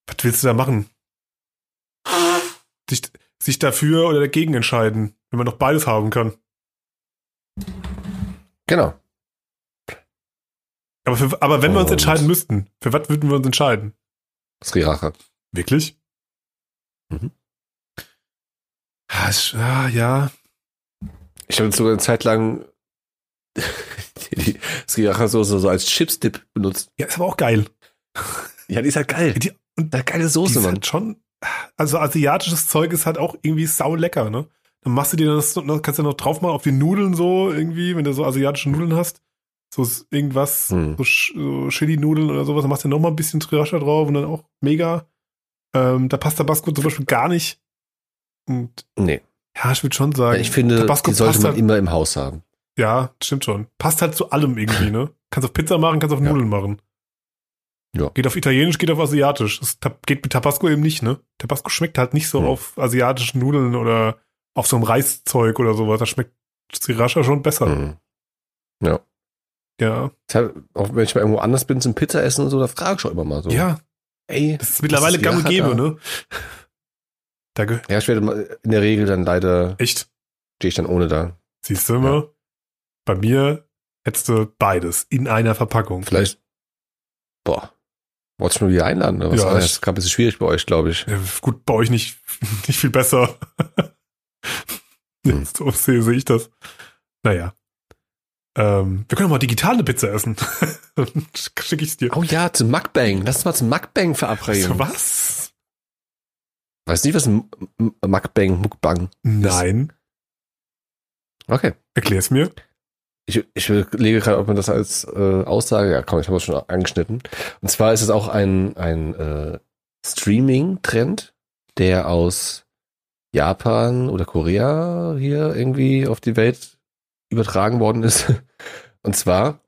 Was willst du da machen? Sich, sich dafür oder dagegen entscheiden, wenn man noch beides haben kann. Genau. Aber, für, aber wenn wir uns Und- entscheiden müssten, für was würden wir uns entscheiden? Skiracha. Wirklich? Mhm. Ah, Ah, ja. Ich habe jetzt sogar eine Zeit lang die Skiracha-Soße so als Chips-Dip benutzt. Ja, ist aber auch geil. Ja, die ist halt geil. Die, und Eine geile die Soße, ist Mann. halt schon, also asiatisches Zeug ist halt auch irgendwie sau lecker, ne? Dann machst du dir das, dann kannst du noch drauf machen auf die Nudeln so irgendwie, wenn du so asiatische Nudeln hast. So irgendwas, Hm. so, so Chili-Nudeln oder sowas, dann machst du noch mal ein bisschen Sriracha drauf und dann auch mega. Ähm, da passt Tabasco zum Beispiel gar nicht. Und Nee. ja, ich würde schon sagen, ich finde, Tabasco die sollte passt man halt, immer im Haus haben. Ja, stimmt schon. Passt halt zu allem irgendwie, ne? Kannst auf Pizza machen, kannst auf Ja. Nudeln machen. Ja. Geht auf Italienisch, geht auf Asiatisch. Das geht mit Tabasco eben nicht, ne? Tabasco schmeckt halt nicht so Hm. auf asiatischen Nudeln oder auf so einem Reiszeug oder sowas. Da schmeckt Sriracha schon besser. Mhm. Ja. Deshalb, auch wenn ich mal irgendwo anders bin zum Pizza essen und so, da frage ich auch immer mal so. Ja, ey, das ist mittlerweile gang und gäbe, ne? Da ge Ja, ich werde in der Regel dann leider, echt, stehe ich dann ohne da. siehst du immer, bei mir hättest du beides in einer Verpackung. Vielleicht, boah, wolltest du mich wieder einladen oder was? Ja, Ah, das ist gerade ein bisschen schwierig bei euch, glaube ich. Ja, gut, bei euch nicht, nicht viel besser. Hm. so sehe, sehe ich das. Naja. Ähm, wir können auch mal digital eine Pizza essen. Dann schicke ich es dir. Oh ja, zum Mukbang. Lass uns mal zum Mukbang verabreden. So, was? Weißt du nicht, was ein Mukbang, Mukbang? Nein. Okay. Erklär's mir. Ich, ich lege gerade, ob man das als äh, Aussage, ja komm, ich habe es schon angeschnitten. Und zwar ist es auch ein, ein äh, Streaming-Trend, der aus Japan oder Korea hier irgendwie auf die Welt übertragen worden ist. Und zwar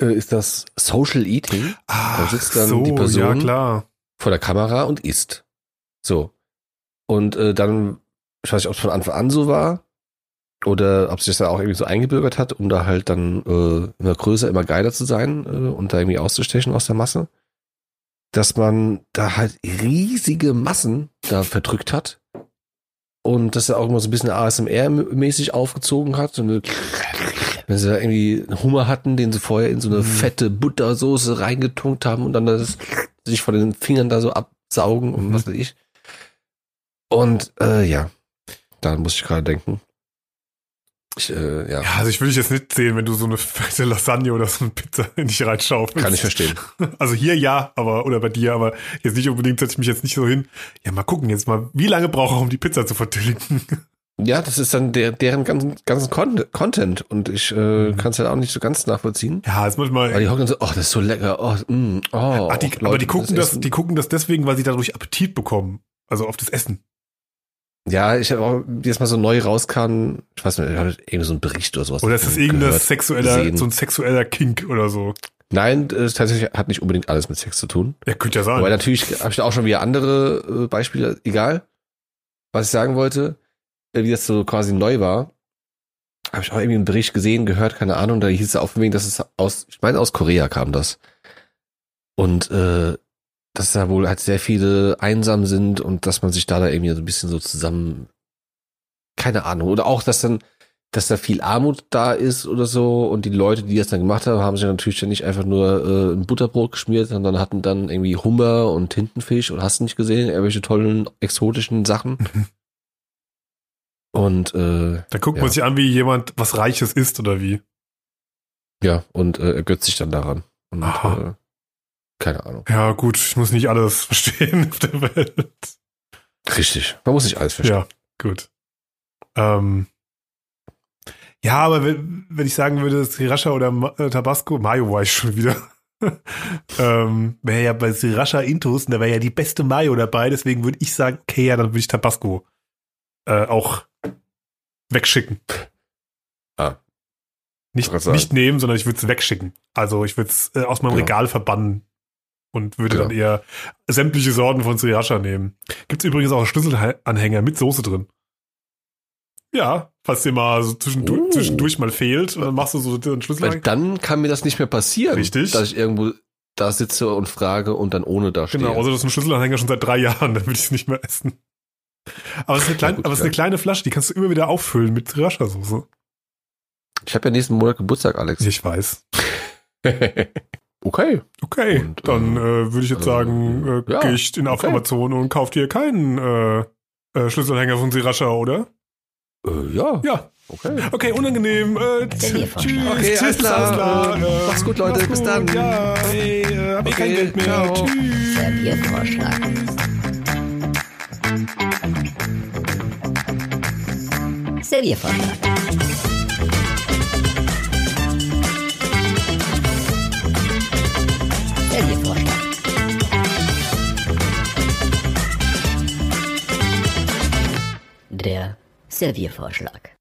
äh, ist das Social Eating Ah, sitzt dann so, die Person- ja klar. vor der Kamera und isst. So. Und äh, dann, ich weiß nicht, ob es von Anfang an so war oder ob sich das da auch irgendwie so eingebürgert hat, um da halt dann äh, immer größer, immer geiler zu sein äh, und da irgendwie auszustechen aus der Masse. Dass man da halt riesige Massen da verdrückt hat und das er auch immer so ein bisschen ASMR-mäßig aufgezogen hat. Und eine- wenn sie da irgendwie einen Hummer hatten, den sie vorher in so eine Mhm. fette Buttersoße reingetunkt haben und dann das sich von den Fingern da so absaugen und Mhm. was weiß ich. Und äh, ja, da muss ich gerade denken. Ich, äh, ja, Ja, also ich will dich jetzt nicht sehen, wenn du so eine fette Lasagne oder so eine Pizza in dich reinschaufelst. kann ich verstehen. Also hier ja, aber, oder bei dir, aber jetzt nicht unbedingt setze ich mich jetzt nicht so hin. Ja, mal gucken jetzt mal, wie lange braucht er, um die Pizza zu vertilgen? Ja, das ist dann der, deren ganzen, ganzen Con Content und ich äh, Mhm. kann es halt auch nicht so ganz nachvollziehen. Ja, ist manchmal. Weil die hocken so, oh, das ist so lecker, oh, mm, oh. Ach, die, aber die gucken das, Essen. die gucken das deswegen, weil sie dadurch Appetit bekommen. Also auf das Essen. Ja, ich habe auch, wie das mal so neu rauskam, ich weiß nicht, irgendwie so ein Bericht oder sowas. Oder ist das irgendein sexueller, gesehen. so ein sexueller Kink oder so? Nein, es tatsächlich hat nicht unbedingt alles mit Sex zu tun. Ja, könnte ja sein. Aber natürlich habe ich da auch schon wieder andere äh, Beispiele, egal. Was ich sagen wollte, äh, wie das so quasi neu war, habe ich auch irgendwie einen Bericht gesehen, gehört, keine Ahnung, da hieß es auch von wegen, dass es aus, ich meine, aus Korea kam das. Und äh, dass da wohl halt sehr viele einsam sind und dass man sich da da irgendwie so ein bisschen so zusammen, keine Ahnung, oder auch, dass dann, dass da viel Armut da ist oder so und die Leute, die das dann gemacht haben, haben sich natürlich dann nicht einfach nur äh, ein Butterbrot geschmiert, sondern hatten dann irgendwie Hummer und Tintenfisch und hast du nicht gesehen, irgendwelche tollen exotischen Sachen. und äh, da guckt ja. man sich an, wie jemand was Reiches isst oder wie. ja, und äh, ergötzt sich dann daran. Und Aha. Keine Ahnung. Ja, gut, ich muss nicht alles verstehen auf der Welt. Richtig. Man muss nicht alles verstehen. Ja, gut. Ähm, ja, aber wenn, wenn ich sagen würde, Sriracha oder Ma- äh, Tabasco, Mayo war ich schon wieder. ähm, wäre ja bei Sriracha Intus, da wäre ja die beste Mayo dabei, deswegen würde ich sagen, okay, ja, dann würde ich Tabasco äh, auch wegschicken. Ah. Nicht, nicht nehmen, sondern ich würde es wegschicken. Also ich würde es äh, aus meinem Ja. Regal verbannen und würde Ja. dann eher sämtliche Sorten von Sriracha nehmen. Gibt's übrigens auch einen Schlüsselanhänger mit Soße drin. Ja, falls dir mal so zwischendurch, Oh. zwischendurch mal fehlt, und dann machst du so Weil Schlüsselanhänger. dann kann mir das nicht mehr passieren. Richtig. Dass ich irgendwo da sitze und frage und dann ohne da stehe. Genau, also das ist ein Schlüsselanhänger schon seit drei Jahren, dann würde ich es nicht mehr essen. Aber es ist eine, klein, gut, aber es ist eine kleine Flasche, die kannst du immer wieder auffüllen mit Sriracha-Soße. Ich habe ja nächsten Monat Geburtstag, Alex. Ich weiß. okay. Okay, Und, dann äh, äh, würde ich jetzt äh, sagen, äh, ja, geh ich in auf okay. Amazon und kauf dir keinen äh, äh, Schlüsselanhänger von Sriracha, oder? Äh, ja. Ja. Okay. Okay, unangenehm. Äh, tschüss. Okay, alles klar. Äh, Macht's gut, Leute. mach's Bis gut. dann. Ja, hey, äh, hab eh kein Okay, Geld mehr. ciao. Tschüss. Serviervorschlag. Serviervorschlag. Serviervorschlag. Der Serviervorschlag.